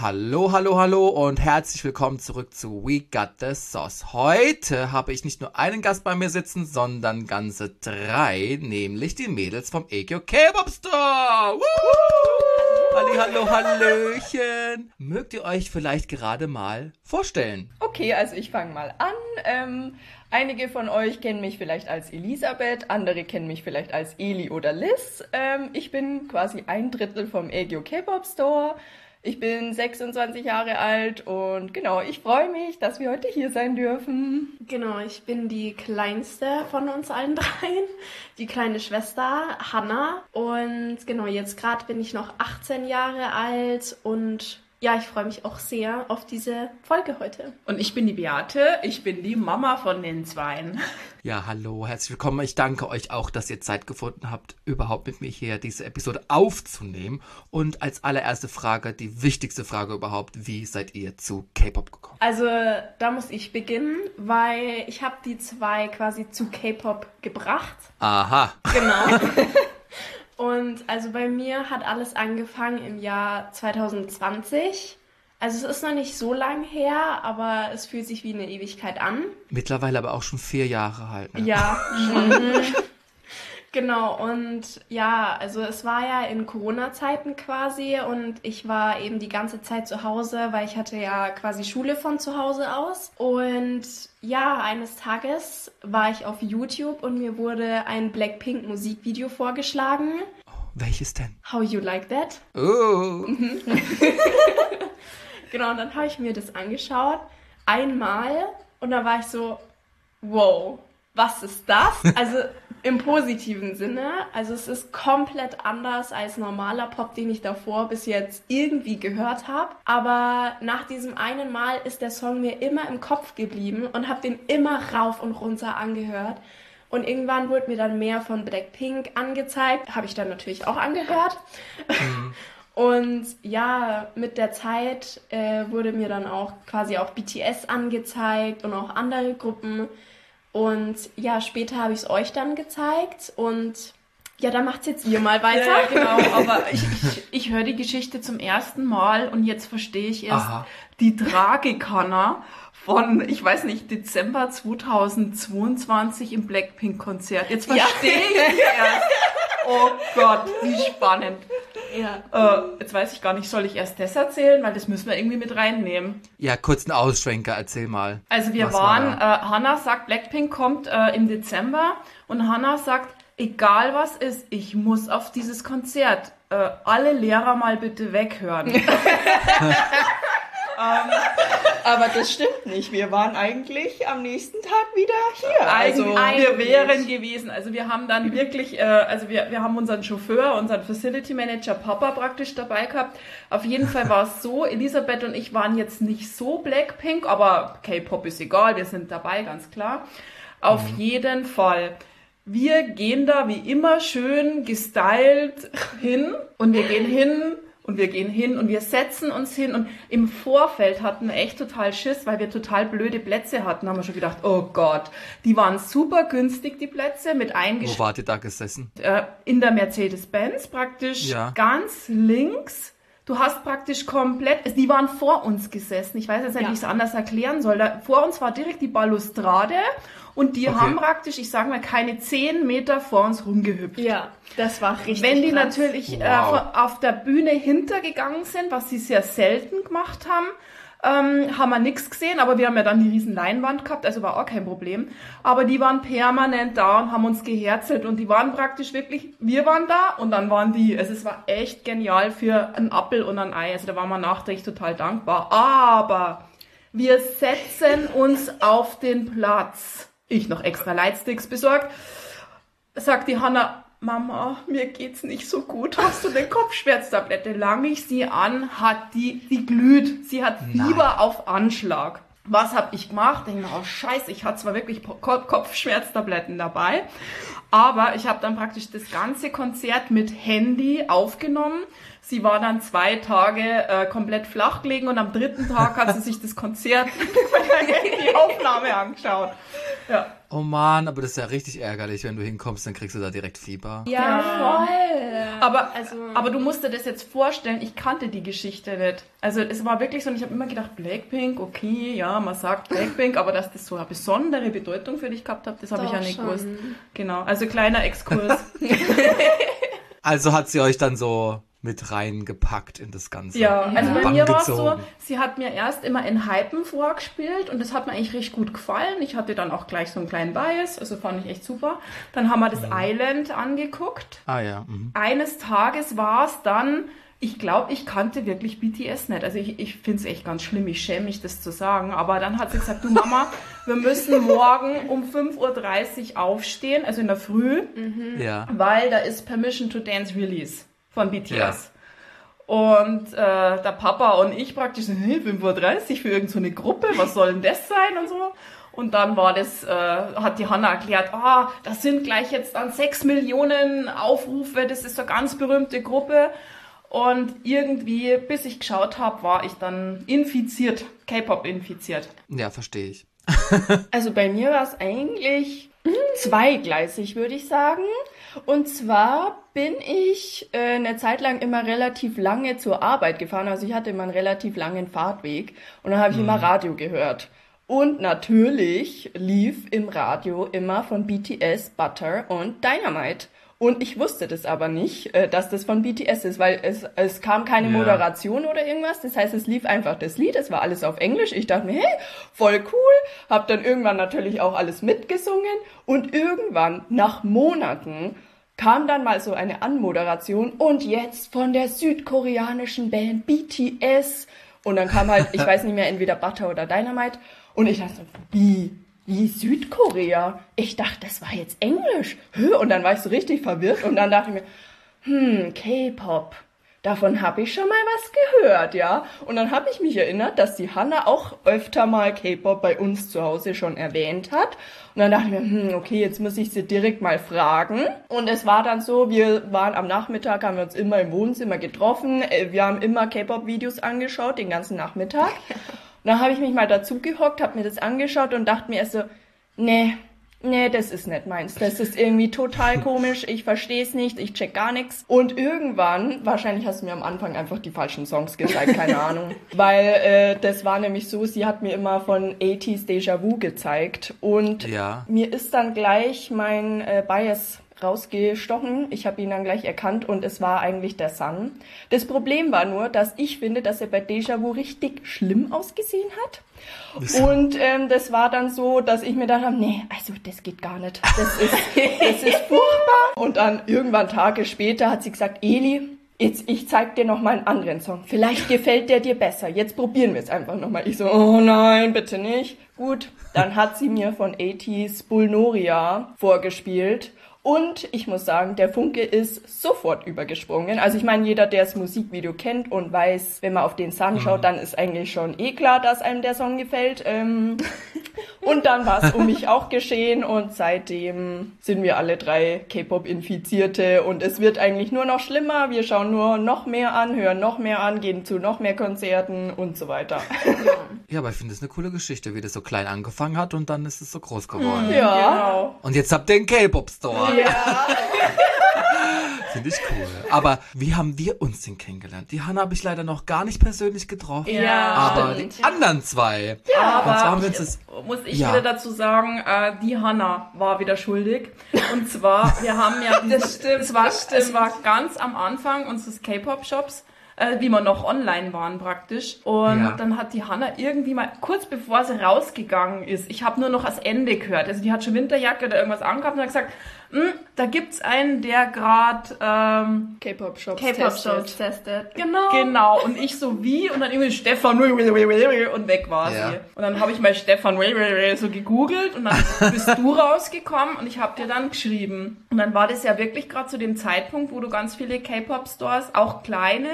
Hallo, hallo, hallo und herzlich willkommen zurück zu We Got the Sauce. Heute habe ich nicht nur einen Gast bei mir sitzen, sondern ganze drei, nämlich die Mädels vom EQ K-Pop Store. Woo! Halli, hallo, hallöchen. Mögt ihr euch vielleicht gerade mal vorstellen? Okay, also ich fange mal an. Ähm, einige von euch kennen mich vielleicht als Elisabeth, andere kennen mich vielleicht als Eli oder Liz. Ähm, ich bin quasi ein Drittel vom EGO K-Pop Store. Ich bin 26 Jahre alt und genau, ich freue mich, dass wir heute hier sein dürfen. Genau, ich bin die kleinste von uns allen dreien, die kleine Schwester Hannah. Und genau, jetzt gerade bin ich noch 18 Jahre alt und ja, ich freue mich auch sehr auf diese Folge heute. Und ich bin die Beate, ich bin die Mama von den Zweien. Ja, hallo, herzlich willkommen. Ich danke euch auch, dass ihr Zeit gefunden habt, überhaupt mit mir hier diese Episode aufzunehmen. Und als allererste Frage, die wichtigste Frage überhaupt, wie seid ihr zu K-Pop gekommen? Also da muss ich beginnen, weil ich habe die zwei quasi zu K-Pop gebracht. Aha. Genau. Und also bei mir hat alles angefangen im Jahr 2020. Also es ist noch nicht so lang her, aber es fühlt sich wie eine Ewigkeit an. Mittlerweile aber auch schon vier Jahre halt. Ne? Ja, schon. Genau, und ja, also es war ja in Corona-Zeiten quasi und ich war eben die ganze Zeit zu Hause, weil ich hatte ja quasi Schule von zu Hause aus. Und ja, eines Tages war ich auf YouTube und mir wurde ein Blackpink Musikvideo vorgeschlagen. Welches denn? How You Like That? Oh. Genau, und dann habe ich mir das angeschaut. Einmal. Und da war ich so, wow, was ist das? Also im positiven Sinne. Also es ist komplett anders als normaler Pop, den ich davor bis jetzt irgendwie gehört habe. Aber nach diesem einen Mal ist der Song mir immer im Kopf geblieben und habe den immer rauf und runter angehört. Und irgendwann wurde mir dann mehr von Blackpink angezeigt. Habe ich dann natürlich auch angehört. Und ja, mit der Zeit äh, wurde mir dann auch quasi auch BTS angezeigt und auch andere Gruppen. Und ja, später habe ich es euch dann gezeigt und ja, da macht's jetzt ihr mal weiter. Ja, genau, aber ich, ich, ich höre die Geschichte zum ersten Mal und jetzt verstehe ich erst Aha. die Tragikanner von, ich weiß nicht, Dezember 2022 im Blackpink-Konzert. Jetzt verstehe ich die erst. Oh Gott, wie spannend. Ja. Äh, jetzt weiß ich gar nicht, soll ich erst das erzählen, weil das müssen wir irgendwie mit reinnehmen. Ja, kurz einen Ausschwenker, erzähl mal. Also wir Was war waren, äh, Hannah sagt, Blackpink kommt äh, im Dezember und Hannah sagt, egal was ist, ich muss auf dieses Konzert. Äh, alle Lehrer mal bitte weghören. Aber das stimmt nicht. Wir waren eigentlich am nächsten Tag wieder hier. Also, Also, wir eigentlich. wären gewesen. Also wir haben dann wirklich, äh, also wir, wir haben unseren Chauffeur, unseren Facility Manager Papa praktisch dabei gehabt. Auf jeden Fall war es so, Elisabeth und ich waren jetzt nicht so Blackpink, aber K-Pop ist egal, wir sind dabei, ganz klar. Auf jeden Fall. Wir gehen da wie immer schön gestylt hin und wir gehen hin und wir gehen hin und wir setzen uns hin und im Vorfeld hatten wir echt total Schiss, weil wir total blöde Plätze hatten. Haben wir schon gedacht, oh Gott, die waren super günstig, die Plätze, mit Wo eingeschrieben wart ihr da gesessen? äh, in der Mercedes-Benz praktisch Ja. ganz links. Du hast praktisch komplett, also die waren vor uns gesessen. Ich weiß jetzt nicht, Ja. wie ich es anders erklären soll. Da, vor uns war direkt die Balustrade und die Okay. haben praktisch, ich sage mal, keine zehn Meter vor uns rumgehüpft. Ja, das war richtig. Wenn die krass. natürlich äh, Wow. von- auf der Bühne hintergegangen sind, was sie sehr selten gemacht haben, ähm, haben wir nichts gesehen, aber wir haben ja dann die riesen Leinwand gehabt, also war auch kein Problem. Aber die waren permanent da und haben uns geherzelt und die waren praktisch wirklich, wir waren da und dann waren die. Also es war echt genial für einen Apfel und ein Ei. Also da waren wir nachträglich total dankbar. Aber wir setzen uns auf den Platz. Ich noch extra Lightsticks besorgt sagt die Hanna, Mama, mir geht's nicht so gut. Hast du eine Kopfschmerztablette? Lang ich sie an, hat die, die glüht. Sie hat Fieber auf Anschlag. Was habe ich gemacht? Ich denke mir, oh Scheiße, ich hatte zwar wirklich Kopfschmerztabletten dabei, aber ich habe dann praktisch das ganze Konzert mit Handy aufgenommen. Sie war dann zwei Tage äh, komplett flach gelegen und am dritten Tag hat sie sich das Konzert mit der Handyaufnahme angeschaut. Ja. Oh Mann, aber das ist ja richtig ärgerlich, wenn du hinkommst, dann kriegst du da direkt Fieber. Ja, voll. Aber, Also- aber du musst dir das jetzt vorstellen, ich kannte die Geschichte nicht. Also es war wirklich so, und ich habe immer gedacht, Blackpink, okay, ja, man sagt Blackpink, aber dass das so eine besondere Bedeutung für dich gehabt hat, das habe ich ja nicht schon. gewusst. Genau, also kleiner Exkurs. Also hat sie euch dann so mit reingepackt in das Ganze. Ja, also bei Bann mir war es so, sie hat mir erst immer in Hypen vorgespielt und das hat mir eigentlich recht gut gefallen. Ich hatte dann auch gleich so einen kleinen Bias, also fand ich echt super. Dann haben wir das Island angeguckt. Ah ja. Mhm. Eines Tages war es dann, ich glaube, ich kannte wirklich BTS nicht. Also ich, ich finde es echt ganz schlimm, ich schäme mich, das zu sagen. Aber dann hat sie gesagt, du Mama, wir müssen morgen um 5.30 Uhr aufstehen, also in der Früh Ja. weil da ist Permission to Dance Release von BTS. Ja. Und äh, der Papa und ich praktisch, hey, 5.30 Uhr für irgendeine so eine Gruppe, was soll denn das sein und so. Und dann war das, äh, hat die Hanna erklärt, ah, das sind gleich jetzt dann 6 Millionen Aufrufe, das ist so eine ganz berühmte Gruppe. Und irgendwie, bis ich geschaut habe, war ich dann infiziert, K-Pop infiziert. Ja, verstehe ich. Also bei mir war es eigentlich zweigleisig, würde ich sagen. Und zwar bin ich äh, eine Zeit lang immer relativ lange zur Arbeit gefahren. Also ich hatte immer einen relativ langen Fahrtweg und dann habe ich immer Radio gehört. Und natürlich lief im Radio immer von BTS Butter und Dynamite. Und ich wusste das aber nicht, äh, dass das von BTS ist, weil es, es kam keine Ja. Moderation oder irgendwas. Das heißt, es lief einfach das Lied, es war alles auf Englisch. Ich dachte mir, hey, voll cool. Hab dann irgendwann natürlich auch alles mitgesungen. Und irgendwann, nach Monaten, kam dann mal so eine Anmoderation und jetzt von der südkoreanischen Band BTS. Und dann kam halt, ich weiß nicht mehr, entweder Butter oder Dynamite. Und ich dachte so, wie? Wie Südkorea? Ich dachte, das war jetzt Englisch. Und dann war ich so richtig verwirrt und dann dachte ich mir, hm, K-Pop. Davon habe ich schon mal was gehört, ja. Und dann habe ich mich erinnert, dass die Hanna auch öfter mal K-Pop bei uns zu Hause schon erwähnt hat. Und dann dachte ich mir, hm, okay, jetzt muss ich sie direkt mal fragen. Und es war dann so, wir waren am Nachmittag, haben wir uns immer im Wohnzimmer getroffen. Äh, Wir haben immer K-Pop-Videos angeschaut, den ganzen Nachmittag. Und dann habe ich mich mal dazu gehockt, habe mir das angeschaut und dachte mir erst so, nee, nee, das ist nicht meins. Das ist irgendwie total komisch. Ich verstehe es nicht, ich check gar nichts. Und irgendwann, wahrscheinlich hast du mir am Anfang einfach die falschen Songs gezeigt, keine Ahnung. Weil äh, das war nämlich so, sie hat mir immer von 80s Déjà Vu gezeigt. Und Ja. mir ist dann gleich mein äh, Bias rausgestochen. Ich habe ihn dann gleich erkannt und es war eigentlich der Sun. Das Problem war nur, dass ich finde, dass er bei Déjà Vu richtig schlimm ausgesehen hat. Und ähm, das war dann so, dass ich mir gedacht habe, nee, also das geht gar nicht. Das ist, das ist furchtbar. Und dann irgendwann Tage später hat sie gesagt, Eli, jetzt ich zeig dir noch mal einen anderen Song. Vielleicht gefällt der dir besser. Jetzt probieren wir es einfach noch mal. Ich so, oh nein, bitte nicht. Gut, dann hat sie mir von 80s Bulnoria vorgespielt. Und ich muss sagen, der Funke ist sofort übergesprungen. Also ich meine, jeder, der das Musikvideo kennt und weiß, wenn man auf den Sun schaut, dann ist eigentlich schon eh klar, dass einem der Song gefällt. Ähm, und dann war es um mich auch geschehen und seitdem sind wir alle drei K-Pop-Infizierte und es wird eigentlich nur noch schlimmer. Wir schauen nur noch mehr an, hören noch mehr an, gehen zu noch mehr Konzerten und so weiter. Ja, aber ich finde es eine coole Geschichte, wie das so klein angefangen hat und dann ist es so groß geworden. Ja. Genau. Und jetzt habt ihr den K-Pop-Store. Ja. Finde ich cool. Aber wie haben wir uns denn kennengelernt? Die Hanna habe ich leider noch gar nicht persönlich getroffen. Ja, aber stimmt, die anderen zwei. Aber Und wir ich, das. muss ich Ja. wieder dazu sagen, äh, die Hanna war wieder schuldig. Und zwar, wir haben ja, Das stimmt, es war, das stimmt. es war ganz am Anfang unseres K-Pop-Shops, äh, wie wir noch online waren praktisch. Und Ja. dann hat die Hanna irgendwie mal, kurz bevor sie rausgegangen ist, ich habe nur noch das Ende gehört, also die hat schon Winterjacke oder irgendwas angehabt und hat gesagt, "Hm, da gibt's einen, der gerade ähm, K-Pop-Shops. K-Pop-Shows testet. Genau. Genau. Und ich so wie und dann irgendwie Stefan und weg war Ja. sie. Und dann habe ich mal Stefan so gegoogelt und dann bist du rausgekommen und ich habe dir dann geschrieben. Und dann war das ja wirklich gerade zu dem Zeitpunkt, wo du ganz viele K-Pop-Stores, auch kleine,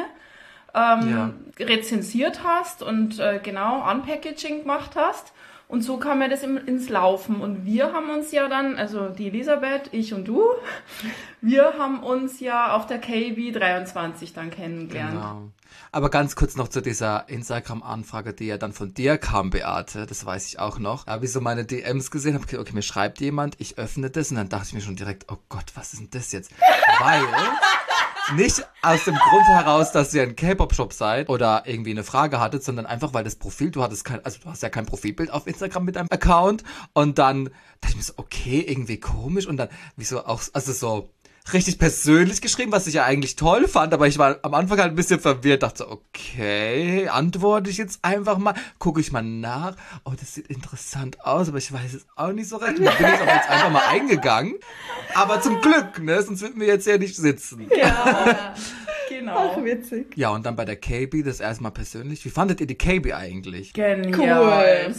ähm, rezensiert hast und äh, genau Unpackaging gemacht hast. Und so kam ja das ins Laufen. Und wir haben uns ja dann, also die Elisabeth, ich und du, wir haben uns ja auf der KB 23 dann kennengelernt. Genau. Aber ganz kurz noch zu dieser Instagram-Anfrage, die ja dann von dir kam, Beate. Das weiß ich auch noch. Da habe ich so meine DMs gesehen, habe gesagt, okay, mir schreibt jemand, ich öffne das und dann dachte ich mir schon direkt, oh Gott, was ist denn das jetzt? Weil nicht aus dem Grund heraus, dass ihr ein K-Pop-Shop seid oder irgendwie eine Frage hattet, sondern einfach, weil das Profil, du hattest kein, also du hast ja kein Profilbild auf Instagram mit deinem Account und dann dachte ich mir so, okay, irgendwie komisch und dann, wieso auch, also so, richtig persönlich geschrieben, was ich ja eigentlich toll fand, aber ich war am Anfang halt ein bisschen verwirrt, dachte, okay, antworte ich jetzt einfach mal, gucke ich mal nach, oh, das sieht interessant aus, aber ich weiß es auch nicht so recht. Und dann bin ich aber jetzt einfach mal eingegangen. Aber zum Glück, ne, sonst würden wir jetzt ja nicht sitzen. Ja, genau. witzig. Ja, und dann bei der KB, das erstmal persönlich. Wie fandet ihr die KB eigentlich? Genial.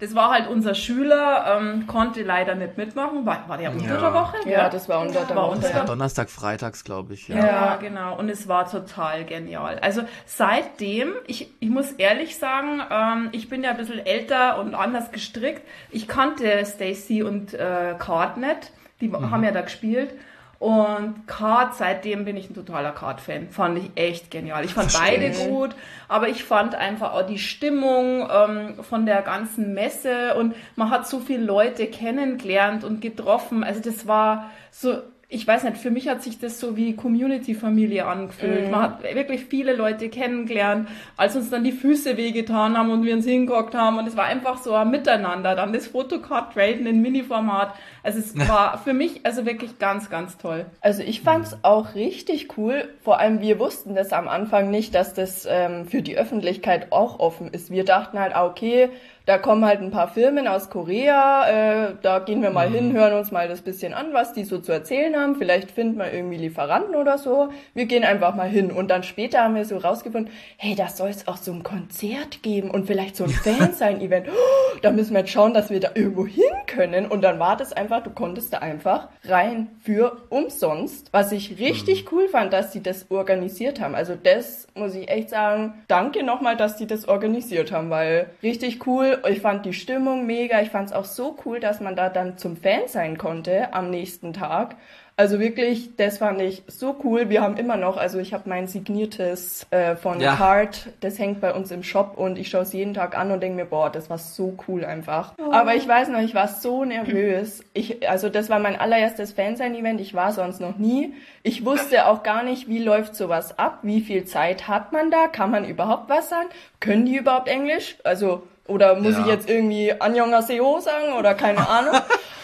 Das war halt unser Schüler, ähm, konnte leider nicht mitmachen. War, war der unter Ja. der Woche? Ja, das war unter der War Woche. unter der Donnerstag, Freitags, glaube ich. Ja. Ja, genau. Und es war total genial. Also seitdem, ich, ich muss ehrlich sagen, ähm, ich bin ja ein bisschen älter und anders gestrickt. Ich kannte Stacy und äh, Card nicht. Die haben ja da gespielt. Und Card, seitdem bin ich ein totaler Card-Fan. Fand ich echt genial. Ich fand Verstehe beide gut, aber ich fand einfach auch die Stimmung ähm, von der ganzen Messe und man hat so viele Leute kennengelernt und getroffen. Also das war so, ich weiß nicht, für mich hat sich das so wie Community-Familie angefühlt. Man hat wirklich viele Leute kennengelernt, als uns dann die Füße wehgetan haben und wir uns hingehockt haben. Und es war einfach so ein Miteinander. Dann das Fotocard-Traden in Mini-Format. Also es war für mich also wirklich ganz, ganz toll. Also ich fand's auch richtig cool. Vor allem wir wussten das am Anfang nicht, dass das ähm, für die Öffentlichkeit auch offen ist. Wir dachten halt, ah, okay, da kommen halt ein paar Firmen aus Korea, äh, da gehen wir mal hin, hören uns mal das bisschen an, was die so zu erzählen haben. Vielleicht finden wir irgendwie Lieferanten oder so. Wir gehen einfach mal hin. Und dann später haben wir so rausgefunden, hey, da soll es auch so ein Konzert geben und vielleicht so ein Fansign-Event. Oh, da müssen wir jetzt schauen, dass wir da irgendwo hin können. Und dann war das einfach, du konntest da einfach rein für umsonst. Was ich richtig cool fand, dass die das organisiert haben. Also das muss ich echt sagen, danke nochmal, dass die das organisiert haben, weil richtig cool. Ich fand die Stimmung mega. Ich fand es auch so cool, dass man da dann zum Fan sein konnte am nächsten Tag. Also wirklich, das fand ich so cool. Wir haben immer noch, also ich habe mein signiertes äh, von Ja. Card, das hängt bei uns im Shop und ich schaue es jeden Tag an und denke mir, boah, das war so cool einfach. Aber ich weiß noch, ich war so nervös. Ich, also das war mein allererstes Fansign-Event, ich war sonst noch nie. Ich wusste auch gar nicht, wie läuft sowas ab, wie viel Zeit hat man da, kann man überhaupt was sagen, können die überhaupt Englisch? Also oder muss Ja. ich jetzt irgendwie Annyeonghaseyo sagen oder keine Ahnung?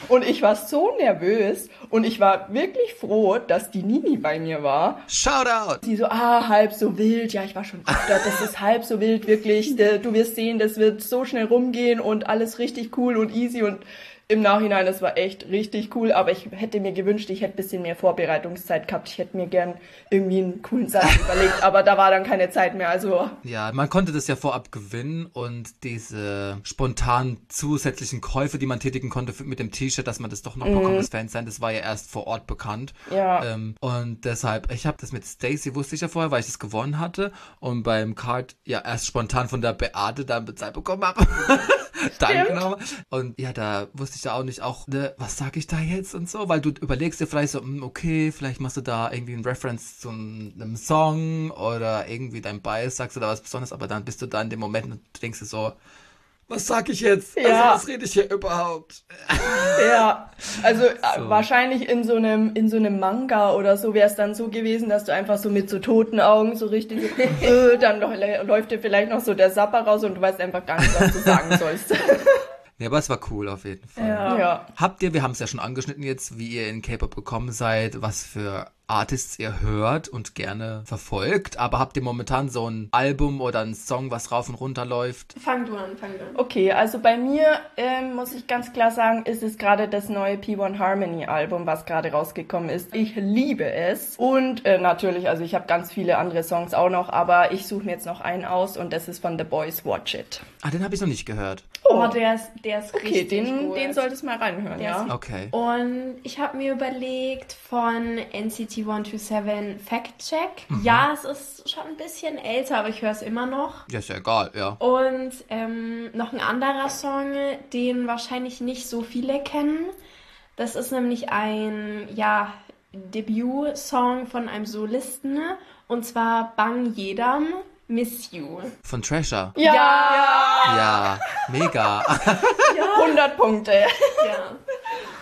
und ich war so nervös und ich war wirklich froh, dass die Nini bei mir war. Shoutout! Sie so, ah, halb so wild. Ja, ich war schon öfter, das ist halb so wild, wirklich. Du wirst sehen, das wird so schnell rumgehen und alles richtig cool und easy und im Nachhinein, das war echt richtig cool, aber ich hätte mir gewünscht, ich hätte ein bisschen mehr Vorbereitungszeit gehabt. Ich hätte mir gern irgendwie einen coolen Satz überlegt, aber da war dann keine Zeit mehr. Also Ja, man konnte das ja vorab gewinnen und diese spontan zusätzlichen Käufe, die man tätigen konnte mit dem T-Shirt, dass man das doch noch bekommt, das Fans sein, das war ja erst vor Ort bekannt. Ja. Ähm, und deshalb, ich habe das mit Stacy wusste ich ja vorher, weil ich das gewonnen hatte und beim Card ja erst spontan von der Beate dann bezahlt bekommen habe. Danke nochmal. Und ja, da wusste ich ja auch nicht auch, ne, was sag ich da jetzt und so, weil du überlegst dir vielleicht so, hm, okay, vielleicht machst du da irgendwie ein Reference zu einem Song oder irgendwie dein Bias sagst du da was Besonderes, aber dann bist du da in dem Moment und denkst dir so, was sag ich jetzt? Ja. Also, was rede ich hier überhaupt? Ja, also äh, So. wahrscheinlich in so einem in so einem Manga oder so wäre es dann so gewesen, dass du einfach so mit so toten Augen so richtig äh, dann läuft dir vielleicht noch so der Sapper raus und du weißt einfach gar nicht, was du sagen sollst. Ja, aber es war cool auf jeden Fall. Ja. ja. Habt ihr, wir haben es ja schon angeschnitten jetzt, wie ihr in K-Pop gekommen seid, was für Artists ihr hört und gerne verfolgt, aber habt ihr momentan so ein Album oder einen Song, was rauf und runter läuft? Fang du an, fang du an. Okay, also bei mir ähm, muss ich ganz klar sagen, ist es gerade das neue P1 Harmony Album, was gerade rausgekommen ist. Ich liebe es und äh, natürlich, also ich habe ganz viele andere Songs auch noch, aber ich suche mir jetzt noch einen aus und das ist von The Boys Watch It. Ah, den habe ich noch nicht gehört. Oh, der ist, der ist Okay, richtig den, gut. den solltest du mal reinhören, Der ja. Okay. Und ich habe mir überlegt von NCT AT127 Fact Check. Ja, es ist schon ein bisschen älter, aber ich höre es immer noch. Ja, ist ja egal, ja. Und ähm, noch ein anderer Song, den wahrscheinlich nicht so viele kennen. Das ist nämlich ein, ja, Debütsong von einem Solisten. Und zwar Bang Jedam, Miss You. Von Treasure. Ja, Ja, mega. 100 Punkte. Ja.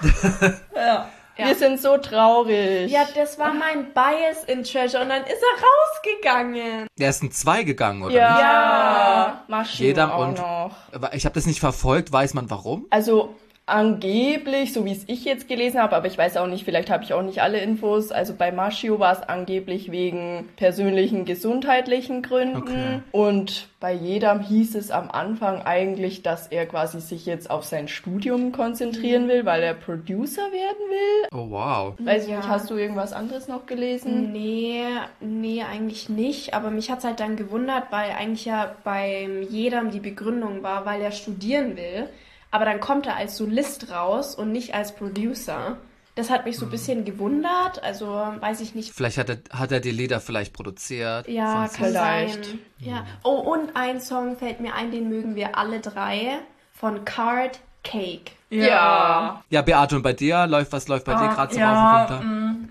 Ja. Ja. Wir sind so traurig. ja, das war mein Bias in Treasure. Und dann ist er rausgegangen. Der ist ein Zwei gegangen, oder ja. nicht? Ja. Maschinen Jeder auch und- noch. Ich habe das nicht verfolgt, weiß man warum? Also angeblich, so wie es ich jetzt gelesen habe, aber ich weiß auch nicht, vielleicht habe ich auch nicht alle Infos. Also bei Maschio war es angeblich wegen persönlichen gesundheitlichen Gründen. Okay. Und bei jedem hieß es am Anfang eigentlich, dass er quasi sich jetzt auf sein Studium konzentrieren will, weil er Producer werden will. Oh, wow. Weiß ich Ja. nicht, hast du irgendwas anderes noch gelesen? Nee, nee, eigentlich nicht. Aber mich hat's halt dann gewundert, weil eigentlich ja beim jedem die Begründung war, weil er studieren will. Aber dann kommt er als Solist raus und nicht als Producer. Das hat mich so ein bisschen gewundert. Also weiß ich nicht. Vielleicht hat er, hat er die Lieder vielleicht produziert. Ja, kann vielleicht. sein. Ja. Oh, und ein Song fällt mir ein, den mögen wir alle drei. Von Card Cake. Ja. Ja, Beate, und bei dir läuft was läuft bei dir Ah, gerade so ja, rauf und runter?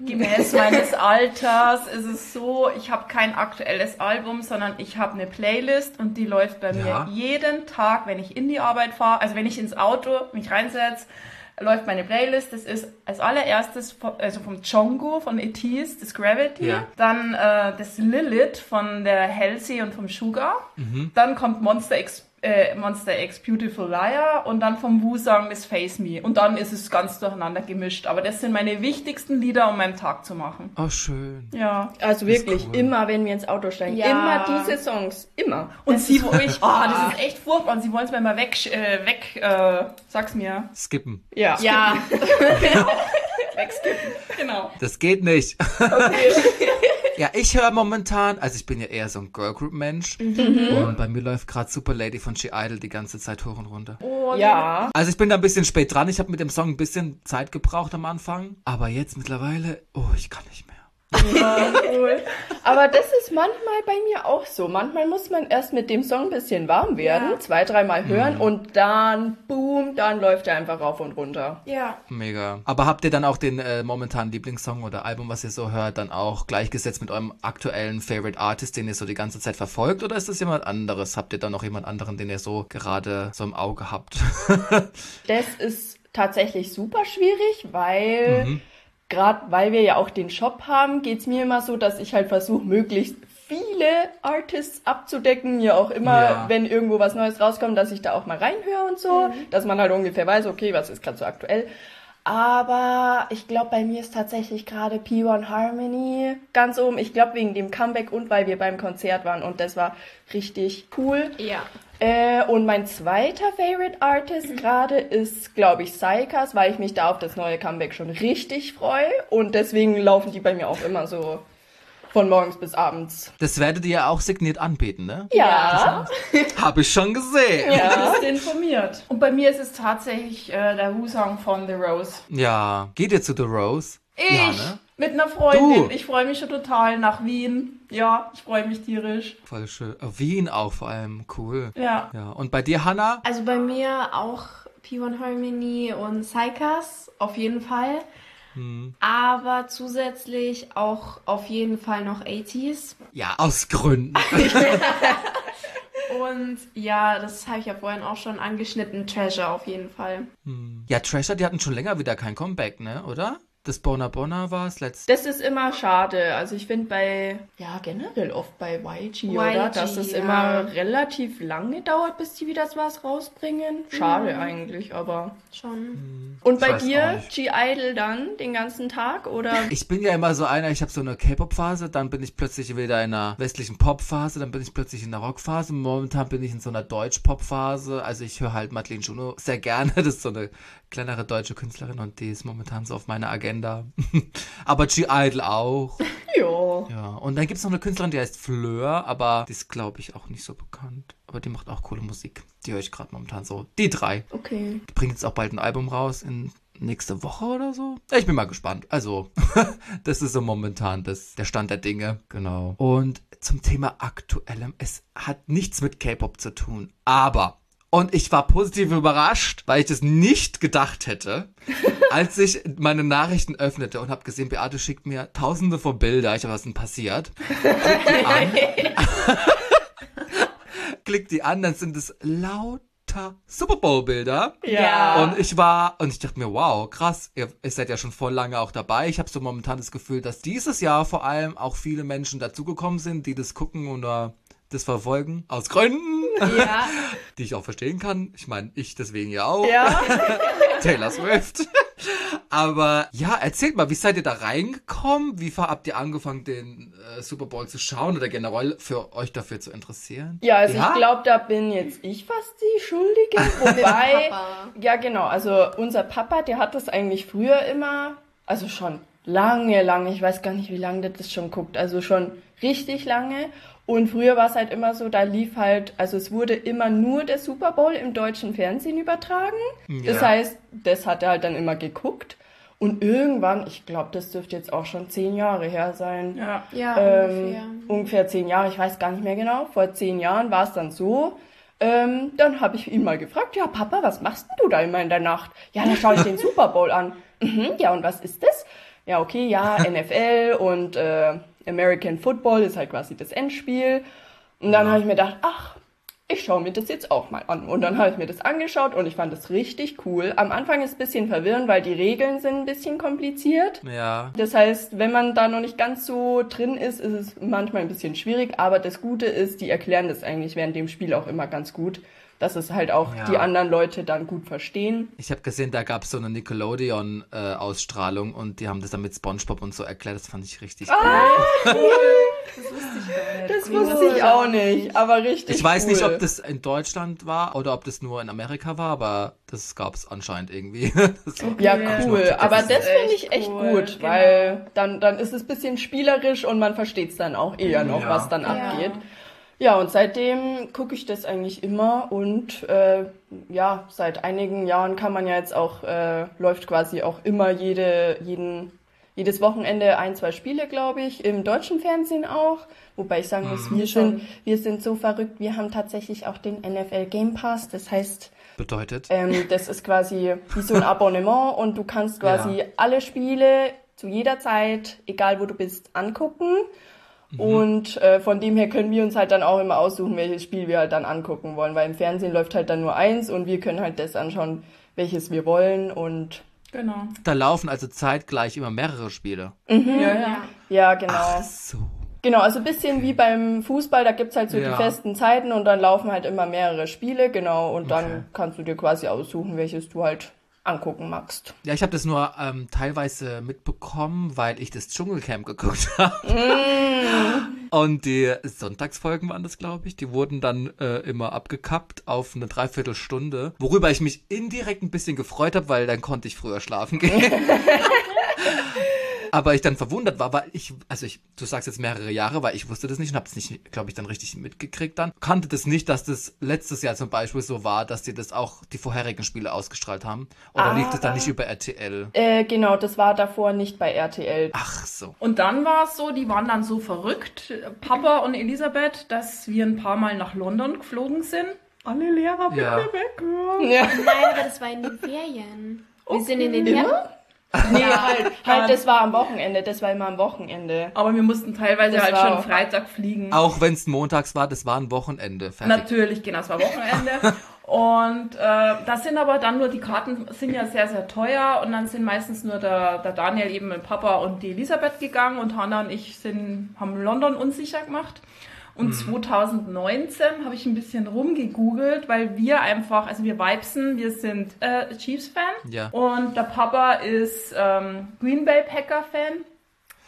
Gemäß meines Alters ist es so, ich habe kein aktuelles Album, sondern ich habe eine Playlist und die läuft bei Ja. mir jeden Tag, wenn ich in die Arbeit fahre, also wenn ich ins Auto mich reinsetze, läuft meine Playlist. Das ist als allererstes vom, also vom Django von ETs, das Gravity, Ja. dann äh, das Lilith von der Halsey und vom Sugar, Mhm. dann kommt Monster X äh, Monster X Beautiful Liar und dann vom Wu-Song Miss Face Me. Und dann ist es ganz durcheinander gemischt. Aber das sind meine wichtigsten Lieder, um meinen Tag zu machen. Oh, schön. Ja. Also wirklich, cool. immer wenn wir ins Auto steigen, Ja. immer diese Songs. Immer. Und Das sie wollen, oh, das ist echt furchtbar. Und sie wollen es mir mal weg, äh, weg, äh, sag's mir. Skippen. Ja. Ja, Wegskippen. Genau. Das geht nicht. Ja, ich höre momentan, also ich bin ja eher so ein Girlgroup-Mensch. Und bei mir läuft gerade Super Lady von She Idol die ganze Zeit hoch und runter. oh, Ja. Also ich bin da ein bisschen spät dran. Ich habe mit dem Song ein bisschen Zeit gebraucht am Anfang. Aber jetzt mittlerweile, oh, ich kann nicht mehr. Cool. Aber das ist manchmal bei mir auch so. Manchmal muss man erst mit dem Song ein bisschen warm werden, Ja. zwei, dreimal hören und dann, boom, dann läuft er einfach rauf und runter. ja. Mega. Aber habt ihr dann auch den äh, momentanen Lieblingssong oder Album, was ihr so hört, dann auch gleichgesetzt mit eurem aktuellen Favorite Artist, den ihr so die ganze Zeit verfolgt? Oder ist das jemand anderes? Habt ihr dann noch jemand anderen, den ihr so gerade so im Auge habt? Das ist tatsächlich super schwierig, weil gerade weil wir ja auch den Shop haben, geht's mir immer so, dass ich halt versuche, möglichst viele Artists abzudecken, ja auch immer, Ja. wenn irgendwo was Neues rauskommt, dass ich da auch mal reinhöre und so, dass man halt ungefähr weiß, okay, was ist gerade so aktuell. Aber ich glaube, bei mir ist tatsächlich gerade P1 Harmony ganz oben. Ich glaube, wegen dem Comeback und weil wir beim Konzert waren und das war richtig cool. Ja. Äh, und mein zweiter Favorite Artist gerade ist, glaube ich, Psychas, weil ich mich da auf das neue Comeback schon richtig freue. Und deswegen laufen die bei mir auch immer so von morgens bis abends. Das werdet ihr ja auch signiert anbieten, ne? Ja. Hab ich schon gesehen. Ja. Bist informiert. Und bei mir ist es tatsächlich äh, der Wu-Song von The Rose. Ja. Geht ihr zu The Rose? Ich Ja, ne? mit einer Freundin. Du. Ich freue mich schon total nach Wien. Ja, ich freue mich tierisch. Voll schön. Oh, Wien auch vor allem. Cool. Ja. Ja. Und bei dir, Hannah? Also bei mir auch P1 Harmony und Psychas, auf jeden Fall. Aber zusätzlich auch auf jeden Fall noch 80s. Ja, aus Gründen. Und ja, das habe ich ja vorhin auch schon angeschnitten. Treasure auf jeden Fall. ja, Treasure, die hatten schon länger wieder kein Comeback, ne? Oder? Das Bona Bona war es letzte. Das ist immer schade. Also ich finde bei, ja generell oft bei YG, oder? YG, Dass es ja. immer relativ lange dauert, bis die wieder was rausbringen. Schade eigentlich, aber... Schon. Und bei dir. G-Idol dann den ganzen Tag, oder? Ich bin ja immer so einer, ich habe so eine K-Pop-Phase, dann bin ich plötzlich wieder in einer westlichen Pop-Phase, dann bin ich plötzlich in der Rock-Phase. Momentan bin ich in so einer Deutsch-Pop-Phase. Also ich höre halt Madeleine Juno sehr gerne. Das ist so eine kleinere deutsche Künstlerin und die ist momentan so auf meiner Agenda. aber G-Idol auch. Ja. Ja, und dann gibt es noch eine Künstlerin, die heißt Fleur, aber die ist, glaube ich, auch nicht so bekannt. Aber die macht auch coole Musik. Die höre ich gerade momentan so. Die drei. Okay. Die bringt jetzt auch bald ein Album raus in nächste Woche oder so. Ich bin mal gespannt. Also, das ist so momentan das, der Stand der Dinge. Genau. Und zum Thema aktuellem, es hat nichts mit K-Pop zu tun. Aber und ich war positiv überrascht, weil ich das nicht gedacht hätte, als ich meine Nachrichten öffnete und habe gesehen, Beate schickt mir tausende von Bilder. Ich habe, was denn passiert? Klick die an. Dann sind es lauter Super Bowl Bilder. Ja. Und ich war, und ich dachte mir, wow, krass, ihr, ihr seid ja schon voll lange auch dabei. Ich habe so momentan das Gefühl, dass dieses Jahr vor allem auch viele Menschen dazugekommen sind, die das gucken oder das verfolgen. Aus Gründen, Ja. die ich auch verstehen kann. Ich meine, ich deswegen ja auch. Ja. Taylor Swift. Aber ja, erzählt mal, wie seid ihr da reingekommen? Wie habt ihr angefangen, den äh, Super Bowl zu schauen oder generell für euch dafür zu interessieren? Ja, also Ja? ich glaube, da bin jetzt ich fast die Schuldige. Wobei, ja genau, also unser Papa, der hat das eigentlich früher immer, also schon lange, lange, ich weiß gar nicht, wie lange der das schon guckt, also schon richtig lange. Und früher war es halt immer so, da lief halt, also es wurde immer nur der Super Bowl im deutschen Fernsehen übertragen. Das Ja. heißt, das hat er halt dann immer geguckt. Und irgendwann, ich glaube, das dürfte jetzt auch schon zehn Jahre her sein. Ja. Ja, Ähm, ungefähr. ungefähr zehn Jahre, ich weiß gar nicht mehr genau. Vor zehn Jahren war es dann so. Ähm, dann habe ich ihn mal gefragt, ja Papa, was machst denn du da immer in der Nacht? Ja, dann schaue ich den Super Bowl an. Mhm, ja, und was ist das? Ja, okay, ja, NFL und äh, American Football ist halt quasi das Endspiel. Und dann habe ich mir gedacht, ach, ich schaue mir das jetzt auch mal an. Und dann habe ich mir das angeschaut und ich fand das richtig cool. Am Anfang ist es ein bisschen verwirrend, weil die Regeln sind ein bisschen kompliziert. Ja. Das heißt, wenn man da noch nicht ganz so drin ist, ist es manchmal ein bisschen schwierig. Aber das Gute ist, die erklären das eigentlich während dem Spiel auch immer ganz gut, dass es halt auch Ja. die anderen Leute dann gut verstehen. Ich habe gesehen, da gab es so eine Nickelodeon-Ausstrahlung und die haben das dann mit Spongebob und so erklärt. Das fand ich richtig cool. Das wusste ich auch nicht, aber richtig Ich weiß cool. nicht, ob das in Deutschland war oder ob das nur in Amerika war, aber das gab es anscheinend irgendwie. Ja, cool. das Aber das finde ich echt cool, gut, genau. weil dann, dann ist es ein bisschen spielerisch und man versteht es dann auch eher noch, Ja. was dann Ja. abgeht. Ja, und seitdem gucke ich das eigentlich immer und äh, ja, seit einigen Jahren kann man ja jetzt auch, äh, läuft quasi auch immer jede, jeden, jedes Wochenende ein, zwei Spiele, glaube ich, im deutschen Fernsehen auch. Wobei ich sagen muss, wir sind, wir sind so verrückt, wir haben tatsächlich auch den NFL Game Pass. Das heißt, Bedeutet. ähm, das ist quasi wie so ein Abonnement und du kannst quasi Ja. alle Spiele zu jeder Zeit, egal wo du bist, angucken. Mhm. Und äh, von dem her können wir uns halt dann auch immer aussuchen, welches Spiel wir halt dann angucken wollen, weil im Fernsehen läuft halt dann nur eins und wir können halt das anschauen, welches wir wollen und Genau. Da laufen also zeitgleich immer mehrere Spiele. Ja, ja. ja, genau. Ach so. Genau, also ein bisschen wie beim Fußball, da gibt's halt so Ja. die festen Zeiten und dann laufen halt immer mehrere Spiele, genau, und dann Okay. kannst du dir quasi aussuchen, welches du halt angucken magst. Ja, ich habe das nur ähm, teilweise mitbekommen, weil ich das Dschungelcamp geguckt habe. Und die Sonntagsfolgen waren das, glaube ich. Die wurden dann äh, immer abgekappt auf eine Dreiviertelstunde, worüber ich mich indirekt ein bisschen gefreut habe, weil dann konnte ich früher schlafen gehen. Aber ich dann verwundert war, weil ich, also ich, du sagst jetzt mehrere Jahre, weil ich wusste das nicht und habe es nicht, glaube ich, dann richtig mitgekriegt dann. Kannte das nicht, dass das letztes Jahr zum Beispiel so war, dass die das auch die vorherigen Spiele ausgestrahlt haben. Oder lief das dann nicht über RTL? Äh, genau, das war davor nicht bei RTL. Ach so. Und dann war es so, die waren dann so verrückt, Papa und Elisabeth, dass wir ein paar Mal nach London geflogen sind. Alle Lehrer bitte Ja. weg. Ja. Nein, aber das war in den Ferien. Wir sind in den? Ferien. Nee, halt, halt, das war am Wochenende, das war immer am Wochenende. Aber wir mussten teilweise Das halt schon Freitag fliegen. Auch wenn es montags war, das war ein Wochenende. Fertig. Natürlich, genau, es war Wochenende. Und äh, das sind aber dann nur, die Karten sind ja sehr, sehr teuer und dann sind meistens nur der, der Daniel eben mit Papa und die Elisabeth gegangen und Hannah und ich sind, haben London unsicher gemacht. Und 2019 habe ich ein bisschen rumgegoogelt, weil wir einfach, also wir Vibesen, wir sind äh, Chiefs-Fan Ja. und der Papa ist ähm, Green Bay Packer-Fan.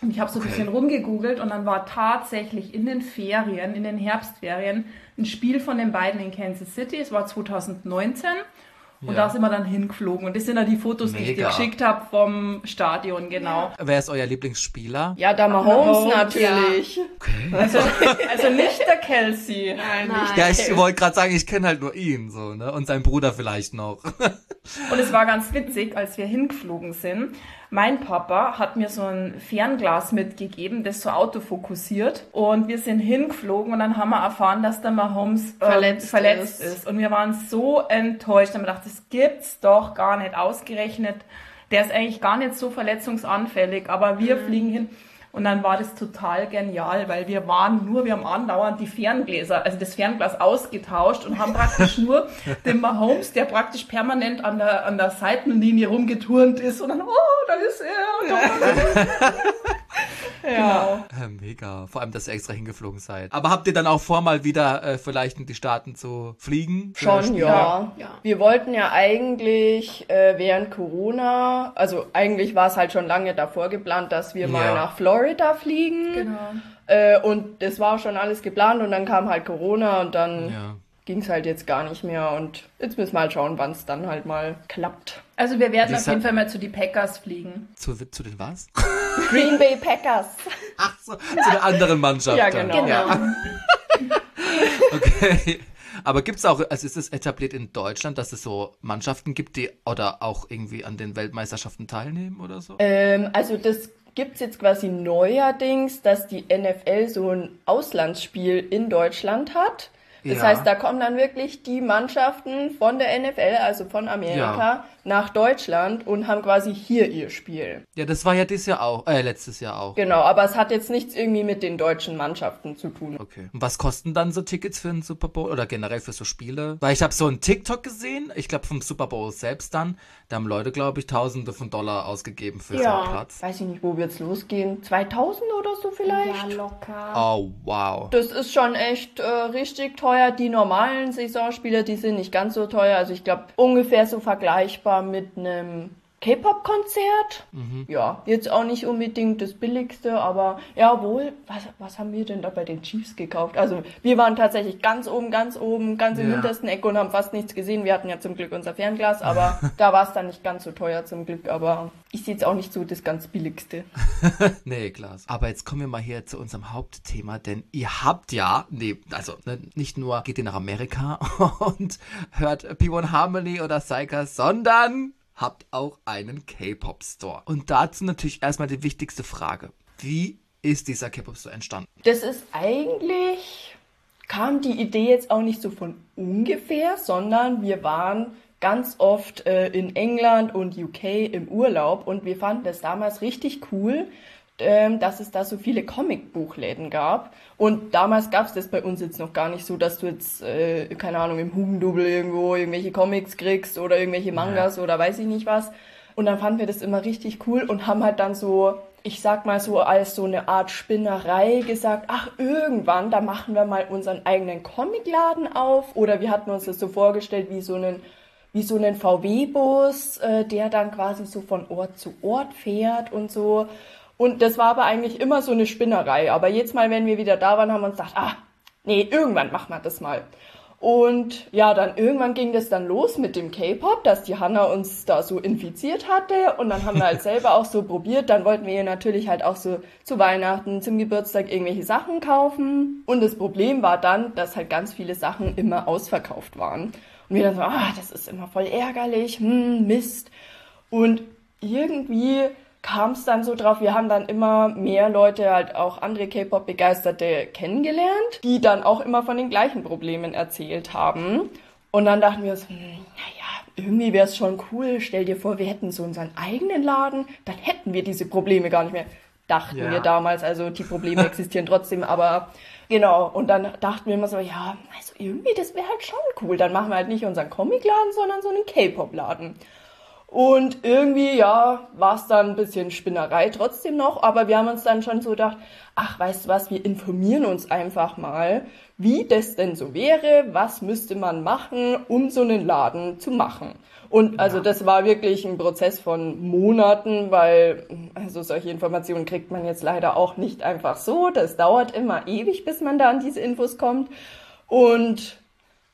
Und ich habe so ein bisschen rumgegoogelt und dann war tatsächlich in den Ferien, in den Herbstferien, ein Spiel von den beiden in Kansas City. Es war 2019. Und Ja. da sind wir dann hingeflogen. Und das sind dann die Fotos, die ich dir Mega. geschickt habe vom Stadion, genau. Wer ist euer Lieblingsspieler? Ja, da Mahomes natürlich. Also, also nicht der Kelsey. Nein. Ja, ich wollte gerade sagen, ich kenne halt nur ihn, so, ne? Und sein Bruder vielleicht noch. Und es war ganz witzig, als wir hingeflogen sind. Mein Papa hat mir so ein Fernglas mitgegeben, das so autofokussiert. Und wir sind hingeflogen und dann haben wir erfahren, dass der Mahomes ähm, Verletzt verletzt ist. ist. Und wir waren so enttäuscht. Und wir dachten, das gibt's doch gar nicht ausgerechnet. Der ist eigentlich gar nicht so verletzungsanfällig, aber wir fliegen hin. Und dann war das total genial, weil wir waren nur, wir haben andauernd die Ferngläser, also das Fernglas ausgetauscht und haben praktisch nur den Mahomes, der praktisch permanent an der, an der Seitenlinie rumgeturnt ist und dann, oh, da ist er. Da ist er. Genau. Äh, mega. Vor allem, dass ihr extra hingeflogen seid. Aber habt ihr dann auch vor, mal wieder äh, vielleicht in die Staaten zu fliegen? Schon, ja. Ja. Wir wollten ja eigentlich äh, während Corona, also eigentlich war es halt schon lange davor geplant, dass wir mal Ja. nach Florida fliegen. Genau. Äh, und das war schon alles geplant und dann kam halt Corona und dann Ja. ging es halt jetzt gar nicht mehr. Und jetzt müssen wir halt schauen, wann es dann halt mal klappt. Also wir werden auf jeden Fall mal zu die Packers fliegen. Zu, zu den was? Green Bay Packers. Ach so, zu der anderen Mannschaft. Ja, dann. genau. Ja. Okay. Aber gibt's auch, also ist es etabliert in Deutschland, dass es so Mannschaften gibt, die oder auch irgendwie an den Weltmeisterschaften teilnehmen oder so? Ähm, also das gibt's jetzt quasi neuerdings, dass die NFL so ein Auslandsspiel in Deutschland hat. Das Ja. heißt, da kommen dann wirklich die Mannschaften von der NFL, also von Amerika, nach Deutschland und haben quasi hier ihr Spiel. Ja, das war ja dieses Jahr auch, äh, letztes Jahr auch. Genau, aber es hat jetzt nichts irgendwie mit den deutschen Mannschaften zu tun. Okay. Und was kosten dann so Tickets für einen Super Bowl oder generell für so Spiele? Weil ich habe so einen TikTok gesehen, ich glaube vom Super Bowl selbst dann, da haben Leute, glaube ich, Tausende von Dollar ausgegeben für so Ja. einen Platz. Weiß ich nicht, wo wird's losgehen? 2000 oder so vielleicht? Ja, locker. Oh, wow. Das ist schon echt äh, richtig teuer. Die normalen Saisonspiele, die sind nicht ganz so teuer. Also ich glaube ungefähr so vergleichbar mit einem K-Pop-Konzert. Ja, jetzt auch nicht unbedingt das billigste, aber ja wohl, was, was haben wir denn da bei den Chiefs gekauft? Also wir waren tatsächlich ganz oben, ganz oben, ganz im Ja. hintersten Eck und haben fast nichts gesehen. Wir hatten ja zum Glück unser Fernglas, aber da war es dann nicht ganz so teuer zum Glück. Aber ich sehe jetzt auch nicht so das ganz billigste. Nee, klar. Aber jetzt kommen wir mal hier zu unserem Hauptthema, denn ihr habt ja, nee, also ne, nicht nur geht ihr nach Amerika und hört P1 Harmony oder Psyker, sondern habt auch einen K-Pop-Store. Und dazu natürlich erstmal die wichtigste Frage. Wie ist dieser K-Pop-Store entstanden? Das ist eigentlich, kam die Idee jetzt auch nicht so von ungefähr, sondern wir waren ganz oft äh, in England und UK im Urlaub und wir fanden das damals richtig cool, dass es da so viele Comicbuchläden gab. Und damals gab es das bei uns jetzt noch gar nicht so, dass du jetzt, äh, keine Ahnung, im Hugendubel irgendwo irgendwelche Comics kriegst oder irgendwelche Mangas oder weiß ich nicht was. Und dann fanden wir das immer richtig cool und haben halt dann so, ich sag mal so als so eine Art Spinnerei gesagt, ach irgendwann, da machen wir mal unseren eigenen Comicladen auf. Oder wir hatten uns das so vorgestellt wie so einen wie so einen VW-Bus, äh, der dann quasi so von Ort zu Ort fährt und so. Und das war aber eigentlich immer so eine Spinnerei. Aber jetzt mal, wenn wir wieder da waren, haben wir uns gedacht, ah, nee, irgendwann machen wir das mal. Und ja, dann irgendwann ging das dann los mit dem K-Pop, dass die Hanna uns da so infiziert hatte. Und dann haben wir halt selber auch so probiert. Dann wollten wir ihr natürlich halt auch so zu Weihnachten, zum Geburtstag irgendwelche Sachen kaufen. Und das Problem war dann, dass halt ganz viele Sachen immer ausverkauft waren. Und wir dann so, ah, das ist immer voll ärgerlich, hm, Mist. Und irgendwie kam es dann so drauf, wir haben dann immer mehr Leute, halt auch andere K-Pop-Begeisterte kennengelernt, die dann auch immer von den gleichen Problemen erzählt haben. Und dann dachten wir uns, hm, naja, irgendwie wäre es schon cool, stell dir vor, wir hätten so unseren eigenen Laden, dann hätten wir diese Probleme gar nicht mehr. Dachten Ja. wir damals, also die Probleme existieren trotzdem, aber genau. Und dann dachten wir immer so, ja, also irgendwie, das wäre halt schon cool. Dann machen wir halt nicht unseren Comicladen, sondern so einen K-Pop-Laden. Und irgendwie, ja, war es dann ein bisschen Spinnerei trotzdem noch, aber wir haben uns dann schon so gedacht, ach, weißt du was, wir informieren uns einfach mal, wie das denn so wäre, was müsste man machen, um so einen Laden zu machen. Und also das war wirklich ein Prozess von Monaten, weil also solche Informationen kriegt man jetzt leider auch nicht einfach so. Das dauert immer ewig, bis man da an diese Infos kommt. Und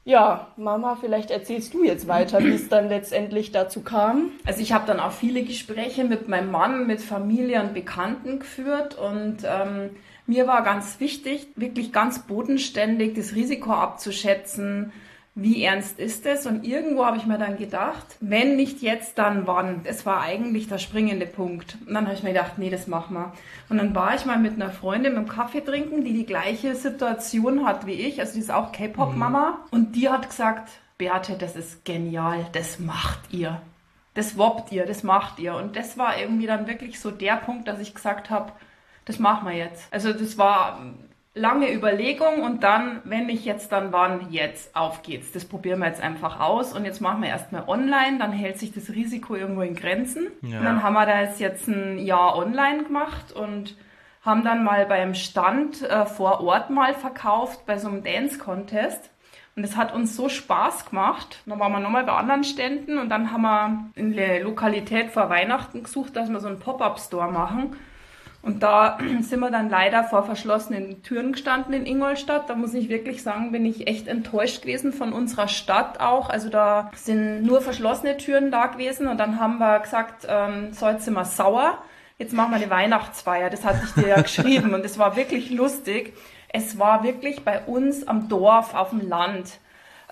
ja, Mama, vielleicht erzählst du jetzt weiter, wie es dann letztendlich dazu kam. Also ich habe dann auch viele Gespräche mit meinem Mann, mit Familie und Bekannten geführt und ähm, mir war ganz wichtig, wirklich ganz bodenständig das Risiko abzuschätzen, wie ernst ist es? Und irgendwo habe ich mir dann gedacht, wenn nicht jetzt, dann wann? Es war eigentlich der springende Punkt. Und dann habe ich mir gedacht, nee, das machen wir. Und dann war ich mal mit einer Freundin beim Kaffee trinken, die die gleiche Situation hat wie ich. Also die ist auch K-Pop-Mama. Mhm. Und die hat gesagt, Beate, das ist genial, das macht ihr. Das woppt ihr, das macht ihr. Und das war irgendwie dann wirklich so der Punkt, dass ich gesagt habe, das machen wir jetzt. Also das war lange Überlegung und dann, wenn nicht jetzt, dann wann? Jetzt, auf geht's. Das probieren wir jetzt einfach aus und jetzt machen wir erstmal online, dann hält sich das Risiko irgendwo in Grenzen. Ja. Und dann haben wir das jetzt ein Jahr online gemacht und haben dann mal beim Stand äh, vor Ort mal verkauft bei so einem Dance Contest. Und es hat uns so Spaß gemacht. Dann waren wir nochmal bei anderen Ständen und dann haben wir in der Lokalität vor Weihnachten gesucht, dass wir so einen Pop-Up-Store machen. Und da sind wir dann leider vor verschlossenen Türen gestanden in Ingolstadt. Da muss ich wirklich sagen, bin ich echt enttäuscht gewesen von unserer Stadt auch. Also da sind nur verschlossene Türen da gewesen und dann haben wir gesagt, ähm, so jetzt sind wir sauer. Jetzt machen wir eine Weihnachtsfeier. Das hatte ich dir ja geschrieben und es war wirklich lustig es war wirklich bei uns am Dorf, auf dem Land,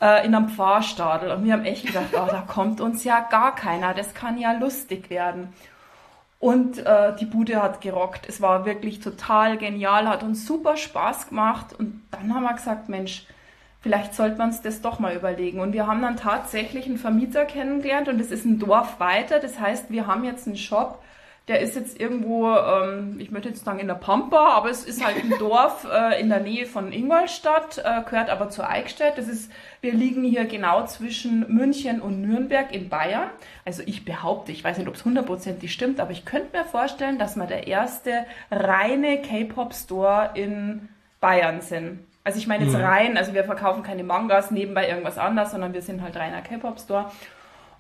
äh, in einem Pfarrstadel. Und wir haben echt gedacht, oh, da kommt uns ja gar keiner. Das kann ja lustig werden. Und äh, die Bude hat gerockt. Es war wirklich total genial, hat uns super Spaß gemacht. Und dann haben wir gesagt, Mensch, vielleicht sollte man uns das doch mal überlegen. Und wir haben dann tatsächlich einen Vermieter kennengelernt und es ist ein Dorf weiter. Das heißt, wir haben jetzt einen Shop, der ist jetzt irgendwo, ähm, ich möchte jetzt sagen in der Pampa, aber es ist halt ein Dorf äh, in der Nähe von Ingolstadt, äh, gehört aber zu Eichstätt. Das ist, wir liegen hier genau zwischen München und Nürnberg in Bayern. Also ich behaupte, ich weiß nicht, ob es hundertprozentig stimmt, aber ich könnte mir vorstellen, dass wir der erste reine K-Pop-Store in Bayern sind. Also ich meine jetzt mhm. rein, also wir verkaufen keine Mangas nebenbei irgendwas anderes, sondern wir sind halt reiner K-Pop-Store.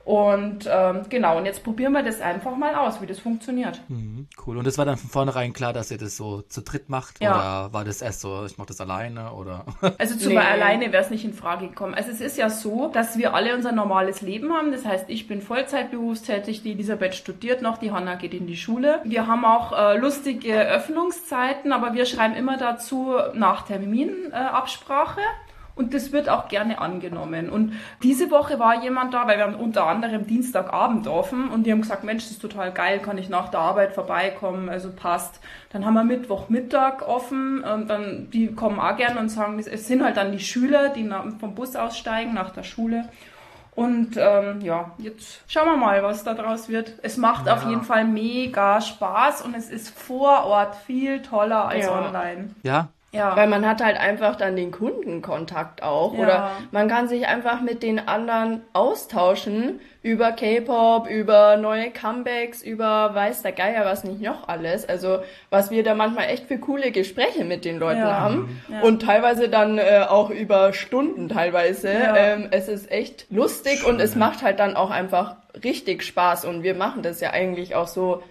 Und ähm, genau, und jetzt probieren wir das einfach mal aus, wie das funktioniert. Mhm, cool. Und es war dann von vornherein klar, dass ihr das so zu dritt macht? Ja. Oder war das erst so, ich mache das alleine? Oder? Also zu nee. alleine wäre es nicht in Frage gekommen. Also es ist ja so, dass wir alle unser normales Leben haben. Das heißt, ich bin Vollzeitberufstätig, die Elisabeth studiert noch, die Hanna geht in die Schule. Wir haben auch äh, lustige Öffnungszeiten, aber wir schreiben immer dazu nach Terminabsprache. Äh, und das wird auch gerne angenommen. Und diese Woche war jemand da, weil wir haben unter anderem Dienstagabend offen und die haben gesagt, Mensch, das ist total geil, kann ich nach der Arbeit vorbeikommen, also passt. Dann haben wir Mittwochmittag offen und dann, die kommen auch gerne und sagen, es sind halt dann die Schüler, die vom Bus aussteigen nach der Schule. Und ähm, ja, jetzt schauen wir mal, was da draus wird. Es macht ja. auf jeden Fall mega Spaß und es ist vor Ort viel toller als ja. online. Ja, ja. Weil man hat halt einfach dann den Kundenkontakt auch. Ja. Oder man kann sich einfach mit den anderen austauschen über K-Pop, über neue Comebacks, über weiß der Geier was nicht noch alles. Also was wir da manchmal echt für coole Gespräche mit den Leuten ja. haben. Ja. Und teilweise dann äh, auch über Stunden teilweise. Ähm, es ist echt lustig Schön, und es macht halt dann auch einfach richtig Spaß. Und wir machen das ja eigentlich auch so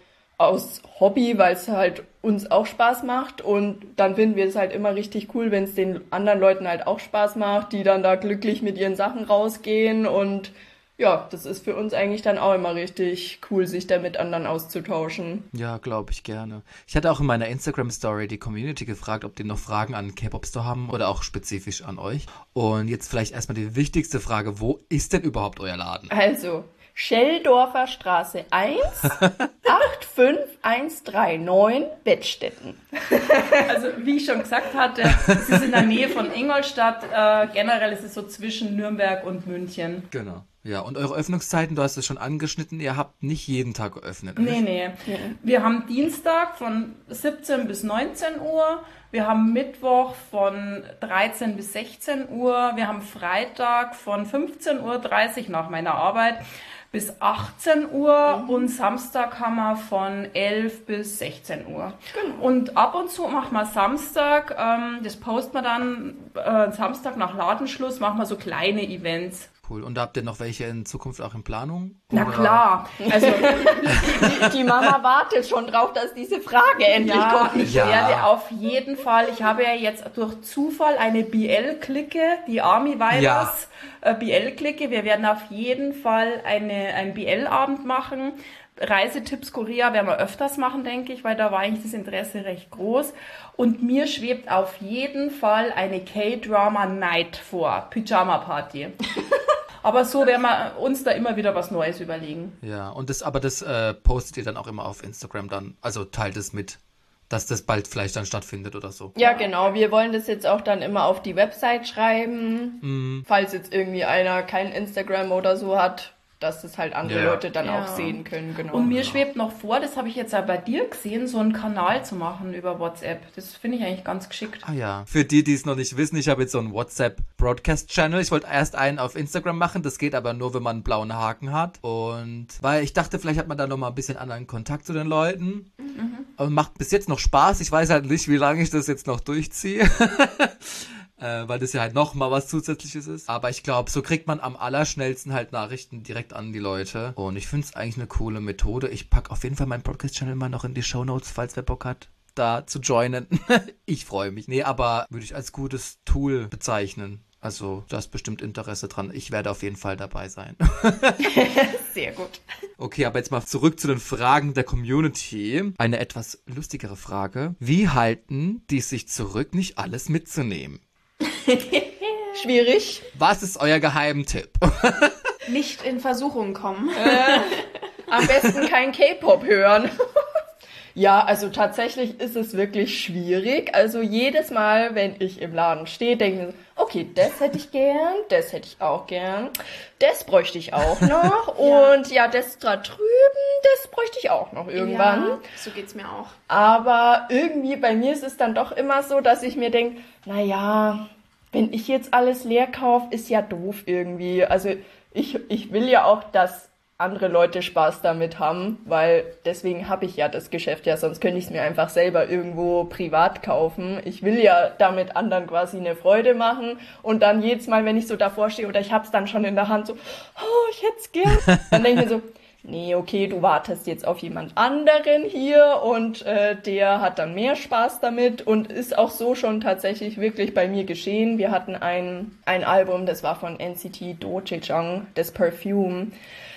aus Hobby, weil es halt uns auch Spaß macht und dann finden wir es halt immer richtig cool, wenn es den anderen Leuten halt auch Spaß macht, die dann da glücklich mit ihren Sachen rausgehen und ja, das ist für uns eigentlich dann auch immer richtig cool, sich da mit anderen auszutauschen. Ja, glaube ich gerne. Ich hatte auch in meiner Instagram-Story die Community gefragt, ob die noch Fragen an K-Pop Store haben oder auch spezifisch an euch. Und jetzt vielleicht erstmal die wichtigste Frage, wo ist denn überhaupt euer Laden? Also, Schelldorfer Straße 1, 85139, Bettstetten. Also wie ich schon gesagt hatte, es ist in der Nähe von Ingolstadt. Äh, generell ist es so zwischen Nürnberg und München. Genau. Ja, und eure Öffnungszeiten, du hast es schon angeschnitten, ihr habt nicht jeden Tag geöffnet. Nee, nee. Wir haben Dienstag von 17 bis 19 Uhr, wir haben Mittwoch von 13 bis 16 Uhr, wir haben Freitag von 15.30 Uhr nach meiner Arbeit bis 18 Uhr mhm. und Samstag haben wir von 11 bis 16 Uhr. Genau. Und ab und zu machen wir Samstag, ähm, das posten wir dann äh, Samstag nach Ladenschluss, machen wir so kleine Events. Cool. Und habt ihr noch welche in Zukunft auch in Planung? Na Oder- klar. Also Die, die Mama wartet schon drauf, dass diese Frage endlich ja, kommt. ich Ja. werde auf jeden Fall, ich habe ja jetzt durch Zufall eine BL-Clique, die Army Virus äh, BL-Clique. Wir werden auf jeden Fall eine, einen BL-Abend machen. Reisetipps Korea werden wir öfters machen, denke ich, weil da war eigentlich das Interesse recht groß. Und mir schwebt auf jeden Fall eine K-Drama Night vor. Pyjama Party. Aber so werden wir uns da immer wieder was Neues überlegen. Ja, und das, aber das äh, postet ihr dann auch immer auf Instagram dann. Also teilt es mit, dass das bald vielleicht dann stattfindet oder so. Ja, genau. Wir wollen das jetzt auch dann immer auf die Website schreiben. Falls jetzt irgendwie einer kein Instagram oder so hat, dass das halt andere Ja. Leute dann Ja. auch sehen können. Genau. Und mir schwebt noch vor, das habe ich jetzt auch bei dir gesehen, so einen Kanal zu machen über WhatsApp. Das finde ich eigentlich ganz geschickt. Ah ja. Für die, die es noch nicht wissen, ich habe jetzt so einen WhatsApp Broadcast Channel. Ich wollte erst einen auf Instagram machen. Das geht aber nur, wenn man einen blauen Haken hat. Und weil ich dachte, vielleicht hat man da noch mal ein bisschen anderen Kontakt zu den Leuten. Aber macht bis jetzt noch Spaß. Ich weiß halt nicht, wie lange ich das jetzt noch durchziehe. Äh, weil das ja halt noch mal was Zusätzliches ist. Aber ich glaube, so kriegt man am allerschnellsten halt Nachrichten direkt an die Leute. Und ich finde es eigentlich eine coole Methode. Ich pack auf jeden Fall meinen Podcast-Channel mal noch in die Show Notes, falls wer Bock hat, da zu joinen. ich freue mich. Nee, aber würde ich als gutes Tool bezeichnen. Also, da ist bestimmt Interesse dran. Ich werde auf jeden Fall dabei sein. Sehr gut. Okay, aber jetzt mal zurück zu den Fragen der Community. Eine etwas lustigere Frage. Wie halten die sich zurück, nicht alles mitzunehmen? Schwierig. Was ist euer Geheimtipp? Nicht in Versuchung kommen. Am besten kein K-Pop hören. Ja, also tatsächlich ist es wirklich schwierig. Also jedes Mal, wenn ich im Laden stehe, denke ich mir so, okay, das hätte ich gern, das hätte ich auch gern, das bräuchte ich auch noch Ja. und ja, das da drüben, das bräuchte ich auch noch irgendwann. Ja, so geht's mir auch. Aber irgendwie bei mir ist es dann doch immer so, dass ich mir denke, naja, wenn ich jetzt alles leer kaufe, ist ja doof irgendwie. Also ich, ich will ja auch, dass andere Leute Spaß damit haben, weil deswegen habe ich ja das Geschäft ja, sonst könnte ich es mir einfach selber irgendwo privat kaufen. Ich will ja damit anderen quasi eine Freude machen und dann jedes Mal, wenn ich so davor stehe oder ich habe es dann schon in der Hand, so, oh, ich hätte es gern, dann denke ich mir so, nee, okay, du wartest jetzt auf jemand anderen hier und äh, der hat dann mehr Spaß damit und ist auch so schon tatsächlich wirklich bei mir geschehen. Wir hatten ein, ein Album, das war von NCT Doechang, das Perfume.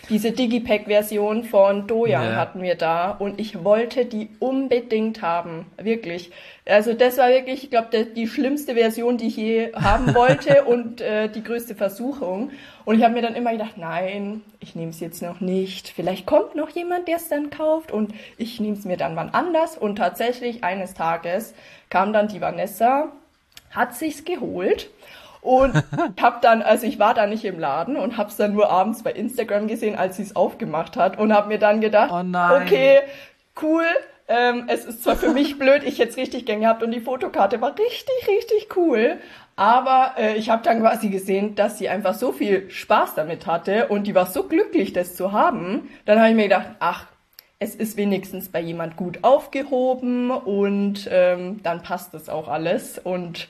Diese Digipack-Version von Doyoung Ja. hatten wir da und ich wollte die unbedingt haben, wirklich. Also das war wirklich, ich glaube, die schlimmste Version, die ich je haben wollte und äh, die größte Versuchung. Und ich habe mir dann immer gedacht, nein, ich nehme es jetzt noch nicht. Vielleicht kommt noch jemand, der es dann kauft und ich nehme es mir dann wann anders. Und tatsächlich eines Tages kam dann die Vanessa, hat sich's geholt und hab dann, also ich war da nicht im Laden und hab's dann nur abends bei Instagram gesehen, als sie es aufgemacht hat und hab mir dann gedacht, Oh okay, cool. Ähm, es ist zwar für mich blöd, ich hätte richtig gern gehabt und die Fotokarte war richtig, richtig cool. Aber äh, ich habe dann quasi gesehen, dass sie einfach so viel Spaß damit hatte und die war so glücklich, das zu haben. Dann habe ich mir gedacht, ach, es ist wenigstens bei jemand gut aufgehoben und ähm, dann passt das auch alles. Und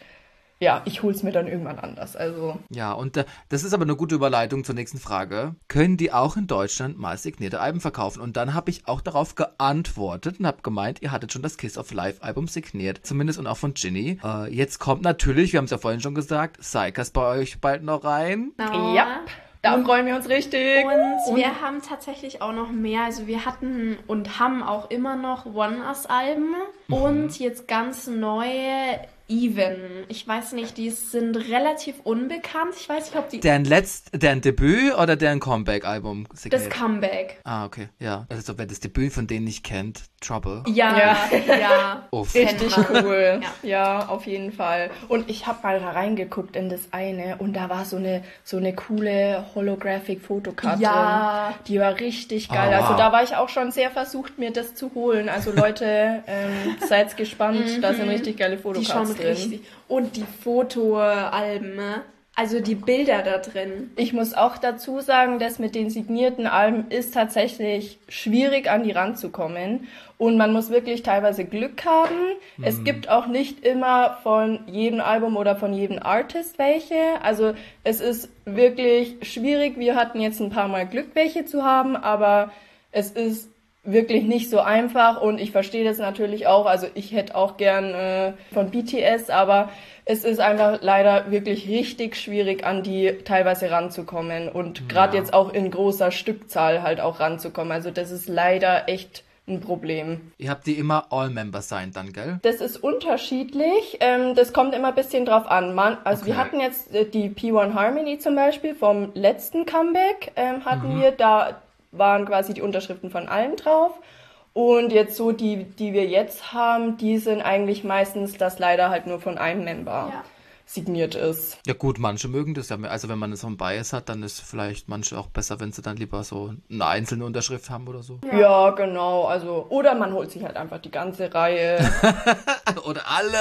ja, ich hol's mir dann irgendwann anders. Also Ja, und äh, das ist aber eine gute Überleitung zur nächsten Frage. Können die auch in Deutschland mal signierte Alben verkaufen? Und dann habe ich auch darauf geantwortet und habe gemeint, ihr hattet schon das Kiss of Life Album signiert, zumindest und auch von Ginny. Äh, jetzt kommt natürlich, wir haben es ja vorhin schon gesagt, Psychers bei euch bald noch rein. Genau. ja, da freuen wir uns richtig. Und wir haben tatsächlich auch noch mehr. Also wir hatten und haben auch immer noch One-Us-Alben und jetzt ganz neue Even. Ich weiß nicht, die sind relativ unbekannt. Ich weiß nicht, ob die... Deren letzt, deren Debüt oder deren Comeback-Album das? Comeback. ah, okay, ja. Also wer das Debüt von denen nicht kennt, Trouble. Ja, Ja. ja. Uff. Richtig Kennt man. cool. Ja. Ja. auf jeden Fall. Und ich habe mal reingeguckt in das eine und da war so eine so eine coole holographic Fotokarte. Ja. Die war richtig geil. Ah. Also da war ich auch schon sehr versucht, mir das zu holen. Also Leute, ähm, seid gespannt. Da sind richtig geile Die Fotokarten drin. richtig. Und die Fotoalben, ne? Also die Bilder da drin. Ich muss auch dazu sagen, dass mit den signierten Alben ist tatsächlich schwierig an die ranzukommen und man muss wirklich teilweise Glück haben. Mhm. Es gibt auch nicht immer von jedem Album oder von jedem Artist welche. Also es ist wirklich schwierig. Wir hatten jetzt ein paar Mal Glück, welche zu haben, aber es ist wirklich nicht so einfach und ich verstehe das natürlich auch. Also ich hätte auch gern äh, von BTS, aber es ist einfach leider wirklich richtig schwierig, an die teilweise ranzukommen und gerade ja. jetzt auch in großer Stückzahl halt auch ranzukommen. Also das ist leider echt ein Problem. Ihr habt die immer All-Member sein dann, gell? Das ist unterschiedlich. Ähm, das kommt immer ein bisschen drauf an. Man, also okay. wir hatten jetzt äh, die P1 Harmony zum Beispiel vom letzten Comeback ähm, hatten mhm. wir. Da waren quasi die Unterschriften von allen drauf. Und jetzt so die, die wir jetzt haben, die sind eigentlich meistens das leider halt nur von einem Member. Ja signiert ist. Ja gut, manche mögen das ja. Also wenn man so einen Bias hat, dann ist vielleicht manche auch besser, wenn sie dann lieber so eine einzelne Unterschrift haben oder so. Ja, ja genau. Also oder man holt sich halt einfach die ganze Reihe. oder alle.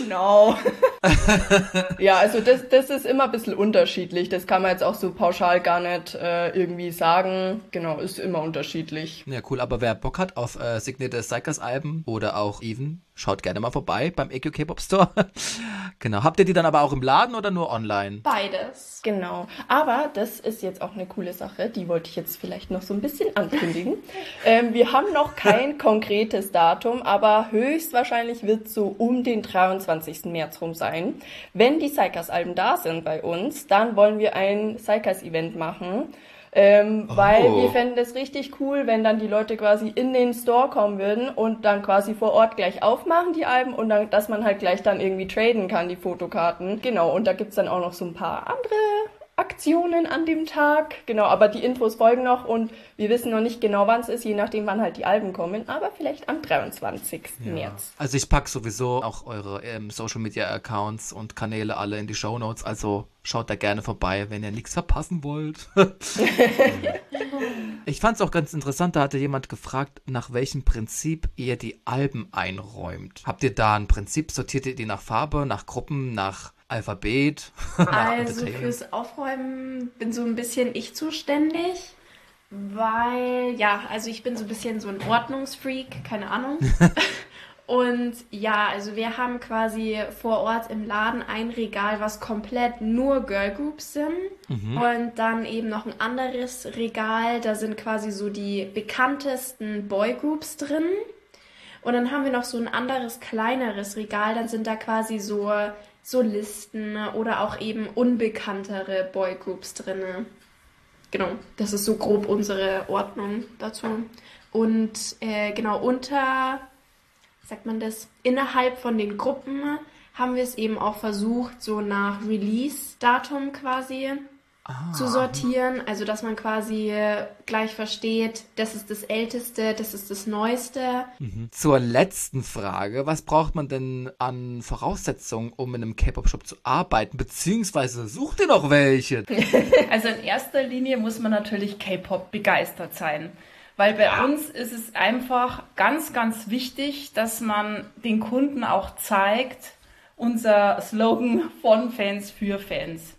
Genau. ja, also das, das ist immer ein bisschen unterschiedlich. Das kann man jetzt auch so pauschal gar nicht äh, irgendwie sagen. Genau, ist immer unterschiedlich. Ja, cool. Aber wer Bock hat auf äh, signierte Psychers-Alben oder auch Even, schaut gerne mal vorbei beim EQ Pop Store. genau. Habt ihr die dann aber auch im Laden oder nur online? Beides. Genau. Aber das ist jetzt auch eine coole Sache. Die wollte ich jetzt vielleicht noch so ein bisschen ankündigen. ähm, wir haben noch kein konkretes Datum, aber höchstwahrscheinlich wird so um den 23. März rum sein. Wenn die Psychers-Alben da sind bei uns, dann wollen wir ein Psychers-Event machen. Ähm, oh. Weil wir fänden es richtig cool, wenn dann die Leute quasi in den Store kommen würden und dann quasi vor Ort gleich aufmachen, die Alben, und dann, dass man halt gleich dann irgendwie traden kann, die Fotokarten. Genau, und da gibt's dann auch noch so ein paar andere Aktionen an dem Tag. Genau, aber die Infos folgen noch und wir wissen noch nicht genau, wann es ist, je nachdem, wann halt die Alben kommen, aber vielleicht am 23. Ja. März. Also ich packe sowieso auch eure ähm, Social Media Accounts und Kanäle alle in die Show Notes, also schaut da gerne vorbei, wenn ihr nichts verpassen wollt. ich fand es auch ganz interessant, da hatte jemand gefragt, nach welchem Prinzip ihr die Alben einräumt. Habt ihr da ein Prinzip? Sortiert ihr die nach Farbe, nach Gruppen, nach Alphabet? also fürs Aufräumen bin so ein bisschen ich zuständig, weil, ja, also ich bin so ein bisschen so ein Ordnungsfreak, keine Ahnung. Und ja, also wir haben quasi vor Ort im Laden ein Regal, was komplett nur Girl Groups sind. Mhm. Und dann eben noch ein anderes Regal, da sind quasi so die bekanntesten Boy Groups drin. Und dann haben wir noch so ein anderes kleineres Regal, dann sind da quasi so Solisten oder auch eben unbekanntere Boygroups drin. Genau, das ist so grob unsere Ordnung dazu. Und äh, genau unter, sagt man das, innerhalb von den Gruppen haben wir es eben auch versucht, so nach Release-Datum quasi ah. zu sortieren. Also, dass man quasi gleich versteht, das ist das Älteste, das ist das Neueste. Mhm. Zur letzten Frage. Was braucht man denn an Voraussetzungen, um in einem K-Pop-Shop zu arbeiten? Beziehungsweise sucht ihr noch welche? also, in erster Linie muss man natürlich K-Pop begeistert sein. Weil bei ja. uns ist es einfach ganz, ganz wichtig, dass man den Kunden auch zeigt, unser Slogan von Fans für Fans.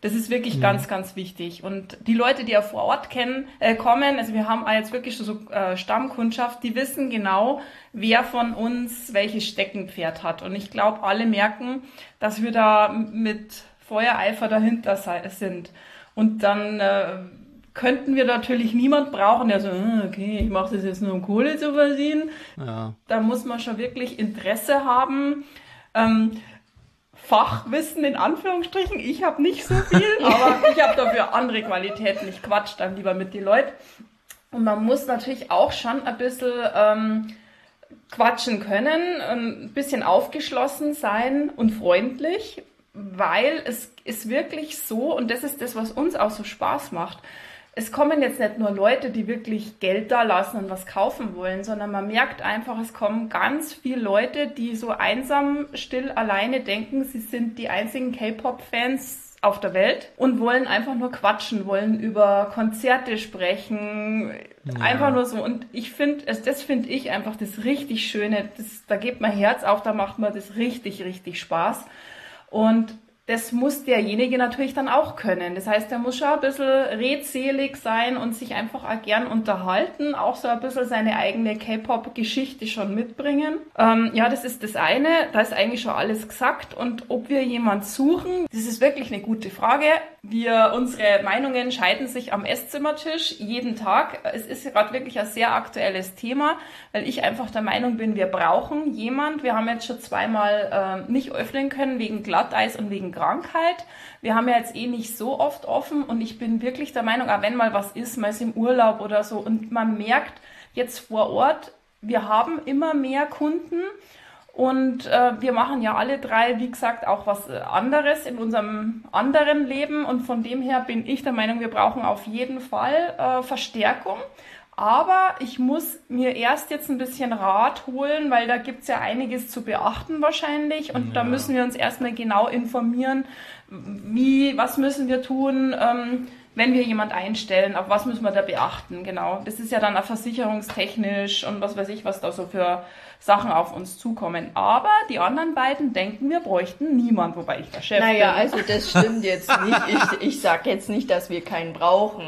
Das ist wirklich mhm. ganz, ganz wichtig. Und die Leute, die ja vor Ort kennen, äh, kommen, also wir haben jetzt wirklich so äh, Stammkundschaft, die wissen genau, wer von uns welches Steckenpferd hat. Und ich glaube, alle merken, dass wir da mit Feuereifer dahinter sind. Und dann äh, könnten wir natürlich niemand brauchen, der so, ah, okay, ich mache das jetzt nur um Kohle zu verdienen. Ja. Da muss man schon wirklich Interesse haben. Ähm, Fachwissen in Anführungsstrichen. Ich habe nicht so viel, aber ich habe dafür andere Qualitäten. Ich quatsch dann lieber mit den Leuten. Und man muss natürlich auch schon ein bisschen ähm, quatschen können, ein bisschen aufgeschlossen sein und freundlich, weil es ist wirklich so, und das ist das, was uns auch so Spaß macht es kommen jetzt nicht nur Leute, die wirklich Geld da lassen und was kaufen wollen, sondern man merkt einfach, es kommen ganz viele Leute, die so einsam, still, alleine denken, sie sind die einzigen K-Pop-Fans auf der Welt und wollen einfach nur quatschen, wollen über Konzerte sprechen, ja. einfach nur so. Und ich finde, das finde ich einfach das richtig Schöne. Das, da geht mein Herz auf, da macht mir das richtig, richtig Spaß. Und das muss derjenige natürlich dann auch können. Das heißt, er muss schon ein bisschen redselig sein und sich einfach auch gern unterhalten, auch so ein bisschen seine eigene K-Pop-Geschichte schon mitbringen. Ähm, ja, das ist das eine. Da ist eigentlich schon alles gesagt. Und ob wir jemand suchen, das ist wirklich eine gute Frage. Wir, unsere Meinungen scheiden sich am Esszimmertisch jeden Tag. Es ist gerade wirklich ein sehr aktuelles Thema, weil ich einfach der Meinung bin, wir brauchen jemand. Wir haben jetzt schon zweimal äh, nicht öffnen können wegen Glatteis und wegen Krankheit. Wir haben ja jetzt eh nicht so oft offen und ich bin wirklich der Meinung, auch wenn mal was ist, mal ist im Urlaub oder so und man merkt jetzt vor Ort, wir haben immer mehr Kunden und äh, wir machen ja alle drei, wie gesagt, auch was anderes in unserem anderen Leben und von dem her bin ich der Meinung, wir brauchen auf jeden Fall äh, Verstärkung. Aber ich muss mir erst jetzt ein bisschen Rat holen, weil da gibt's ja einiges zu beachten wahrscheinlich. Und ja. da müssen wir uns erstmal genau informieren, wie, was müssen wir tun, ähm, wenn wir jemand einstellen, auf was müssen wir da beachten, genau. Das ist ja dann auch versicherungstechnisch und was weiß ich, was da so für Sachen auf uns zukommen. Aber die anderen beiden denken, wir bräuchten niemand, wobei ich der Chef naja, bin. also das stimmt jetzt nicht. Ich, ich sag jetzt nicht, dass wir keinen brauchen.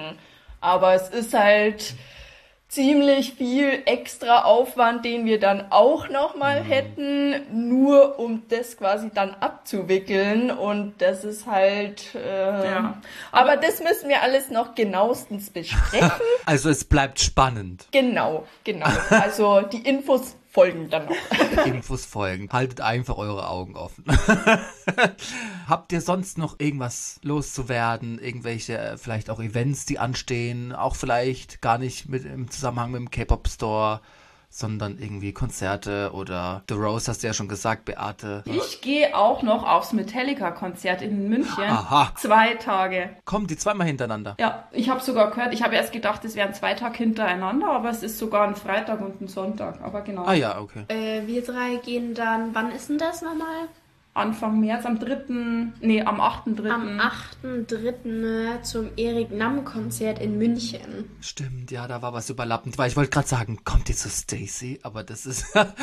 Aber es ist halt ziemlich viel extra Aufwand, den wir dann auch nochmal mhm. hätten, nur um das quasi dann abzuwickeln. Und das ist halt. Äh, ja. aber, aber das müssen wir alles noch genauestens besprechen. Also es bleibt spannend. Genau, genau. Also die Infos folgen dann noch. Infos folgen. Haltet einfach eure Augen offen. Habt ihr sonst noch irgendwas loszuwerden? Irgendwelche, äh, vielleicht auch Events, die anstehen? Auch vielleicht gar nicht mit im Zusammenhang mit dem K-Pop Store? Sondern irgendwie Konzerte oder The Rose hast du ja schon gesagt, Beate. Ich gehe auch noch aufs Metallica-Konzert in München. Aha. Zwei Tage. Kommen die zweimal hintereinander? Ja, ich habe sogar gehört, ich habe erst gedacht, es wären zwei Tage hintereinander, aber es ist sogar ein Freitag und ein Sonntag. Aber genau. Ah ja, okay. Äh, wir drei gehen dann, wann ist denn das nochmal? Anfang März, am 3., nee, am 8.3. Am 8.3. zum Erik Namm-Konzert in München. Stimmt, ja, da war was überlappend, weil ich wollte gerade sagen, kommt ihr zu Stacy? Aber das ist, das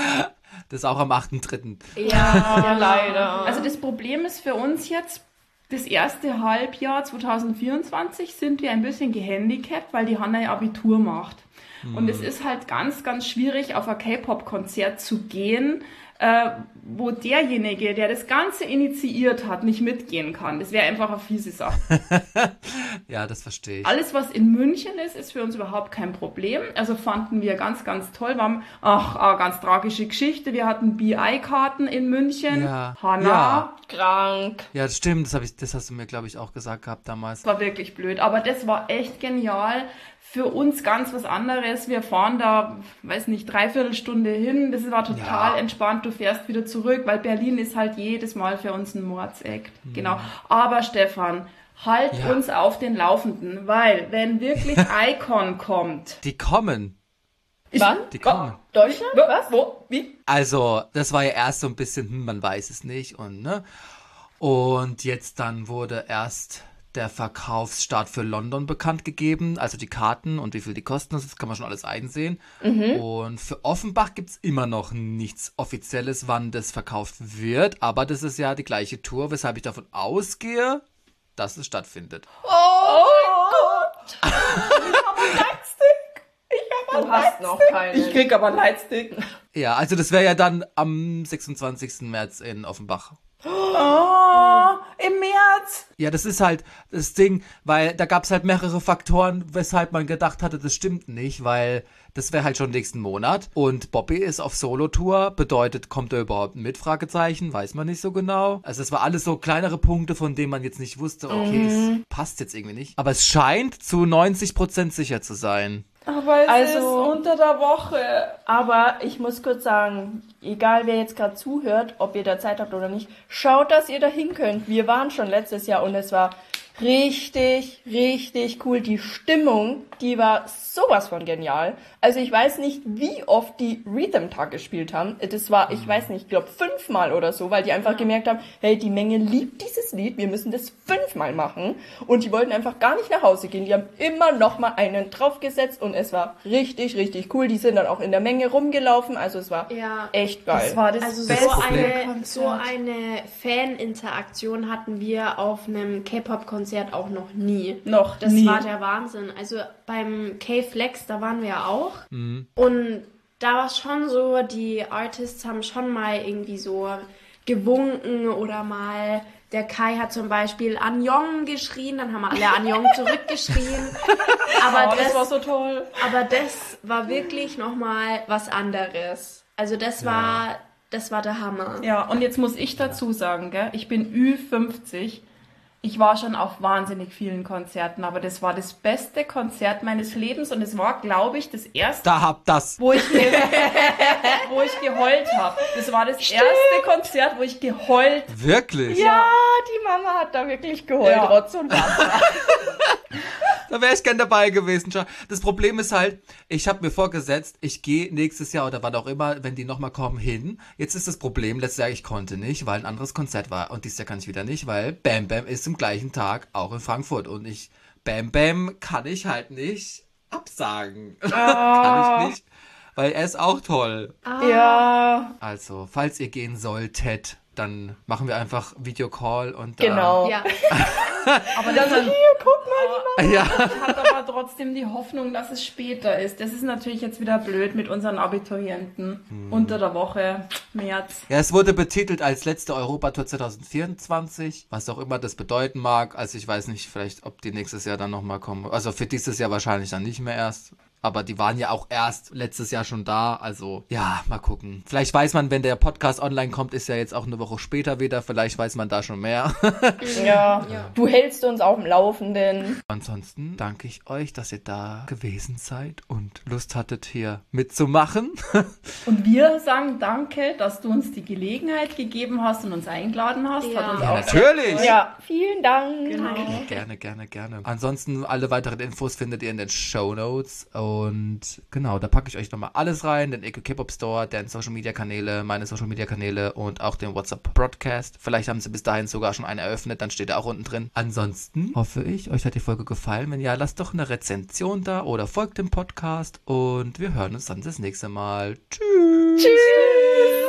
ist auch am 8.3. Ja, ja, leider. Also das Problem ist für uns jetzt, das erste Halbjahr 2024 sind wir ein bisschen gehandicapt, weil die Hanna ihr Abitur macht. Und es ist halt ganz, ganz schwierig, auf ein K-Pop-Konzert zu gehen, äh, wo derjenige, der das Ganze initiiert hat, nicht mitgehen kann. Das wäre einfach eine fiese Sache. ja, das verstehe ich. Alles, was in München ist, ist für uns überhaupt kein Problem. Also fanden wir ganz, ganz toll. Wir haben, ach, eine ganz tragische Geschichte. Wir hatten BI-Karten in München. Ja. Hanna. Ja. Krank. Ja, das stimmt. Das, hab ich, das hast du mir, glaube ich, auch gesagt gehabt damals. Das war wirklich blöd. Aber das war echt genial für uns ganz was anderes. Wir fahren da, weiß nicht, dreiviertel Stunde hin. Das war total ja. entspannt. Du fährst wieder zurück, weil Berlin ist halt jedes Mal für uns ein Mordsekt. Mhm. Genau. Aber Stefan, halt ja. uns auf den Laufenden, weil wenn wirklich Icon kommt. Die kommen. Wann? Die kommen. Oh, Deutschland? Was? Wo? Wie? Also, das war ja erst so ein bisschen, hm, man weiß es nicht und ne. Und jetzt dann wurde erst der Verkaufsstart für London bekannt gegeben, also die Karten und wie viel die kosten, das kann man schon alles einsehen. Mhm. Und für Offenbach gibt es immer noch nichts Offizielles, wann das verkauft wird, aber das ist ja die gleiche Tour, weshalb ich davon ausgehe, dass es stattfindet. Oh, oh Gott! ich habe einen Lightstick! Ich habe einen Lightstick! noch keinen. Ich krieg aber einen Lightstick. Ja, also das wäre ja dann am 26. März in Offenbach. Oh, im März. Ja, das ist halt das Ding, weil da gab es halt mehrere Faktoren, weshalb man gedacht hatte, das stimmt nicht, weil das wäre halt schon nächsten Monat. Und Bobby ist auf Solo-Tour, bedeutet, kommt er überhaupt mit? Fragezeichen, weiß man nicht so genau. Also es war alles so kleinere Punkte, von denen man jetzt nicht wusste, okay, mhm. es passt jetzt irgendwie nicht. Aber es scheint zu 90% sicher zu sein. Aber es also, ist unter der Woche. Aber ich muss kurz sagen, egal wer jetzt gerade zuhört, ob ihr da Zeit habt oder nicht, schaut, dass ihr da hin könnt. Wir waren schon letztes Jahr und es war richtig, richtig cool. Die Stimmung, die war sowas von genial. Also ich weiß nicht, wie oft die Rhythm Tag gespielt haben. Das war, ich weiß nicht, ich glaube fünfmal oder so, weil die einfach gemerkt haben, hey, die Menge liebt dieses Lied, wir müssen das fünfmal machen. Und die wollten einfach gar nicht nach Hause gehen. Die haben immer noch mal einen draufgesetzt und es war richtig, richtig cool. Die sind dann auch in der Menge rumgelaufen. Also es war Ja. echt geil. Das war das Also Das so eine, Konzert. so eine Fan-Interaktion hatten wir auf einem K-Pop-Konzert auch noch nie. Noch Das nie. war der Wahnsinn. Also beim K-Flex, da waren wir ja auch. Mhm. Und da war es schon so, die Artists haben schon mal irgendwie so gewunken oder mal der Kai hat zum Beispiel Anjong geschrien, dann haben alle Anjong zurückgeschrien. Aber, oh, das, das, war so toll. aber das war wirklich nochmal was anderes. Also das war, das war der Hammer. Ja, und jetzt muss ich dazu sagen, gell, ich bin Ü50. Ich war schon auf wahnsinnig vielen Konzerten, aber das war das beste Konzert meines Lebens und es war, glaube ich, das erste, Da habt das. wo ich, ge wo ich geheult habe. Das war das erste Konzert, wo ich geheult Wirklich? ja, die Mama hat da wirklich geheult, Ja. Rotz und Wasser. Da wäre ich gern dabei gewesen. Das Problem ist halt, ich habe mir vorgesetzt, ich gehe nächstes Jahr oder wann auch immer, wenn die nochmal kommen, hin. Jetzt ist das Problem, letztes Jahr ich konnte nicht, weil ein anderes Konzert war. Und dieses Jahr kann ich wieder nicht, weil Bam Bam ist am gleichen Tag auch in Frankfurt. Und ich, Bam Bam kann ich halt nicht absagen. kann ich nicht, weil er ist auch toll. ja, Also, falls ihr gehen solltet, dann machen wir einfach Videocall und dann- genau. Ja, Aber das Hier, guck mal, Ja. hat aber trotzdem die Hoffnung, dass es später ist. Das ist natürlich jetzt wieder blöd mit unseren Abiturienten. Unter der Woche, März. Ja, es wurde betitelt als letzte Europatour 2024, was auch immer das bedeuten mag. Also ich weiß nicht, vielleicht, ob die nächstes Jahr dann nochmal kommen. Also für dieses Jahr wahrscheinlich dann nicht mehr erst. Aber die waren ja auch erst letztes Jahr schon da. Also ja, mal gucken. Vielleicht weiß man, wenn der Podcast online kommt, ist ja jetzt auch eine Woche später wieder. Vielleicht weiß man da schon mehr. Ja. du hältst uns auf dem Laufenden. Ansonsten danke ich euch, dass ihr da gewesen seid und Lust hattet, hier mitzumachen. Und wir sagen danke, dass du uns die Gelegenheit gegeben hast und uns eingeladen hast. Ja. Hat uns Ja, auch natürlich. Ja, vielen Dank. Genau. Gerne, gerne, gerne. Ansonsten alle weiteren Infos findet ihr in den Show Notes. Und genau, da packe ich euch nochmal alles rein. Den Eco K-Pop Store, den Social Media Kanäle, meine Social Media Kanäle und auch den WhatsApp Broadcast. Vielleicht haben sie bis dahin sogar schon einen eröffnet, dann steht er auch unten drin. Ansonsten hoffe ich, euch hat die Folge gefallen. Wenn ja, lasst doch eine Rezension da oder folgt dem Podcast. Und wir hören uns dann das nächste Mal. Tschüss. Tschüss.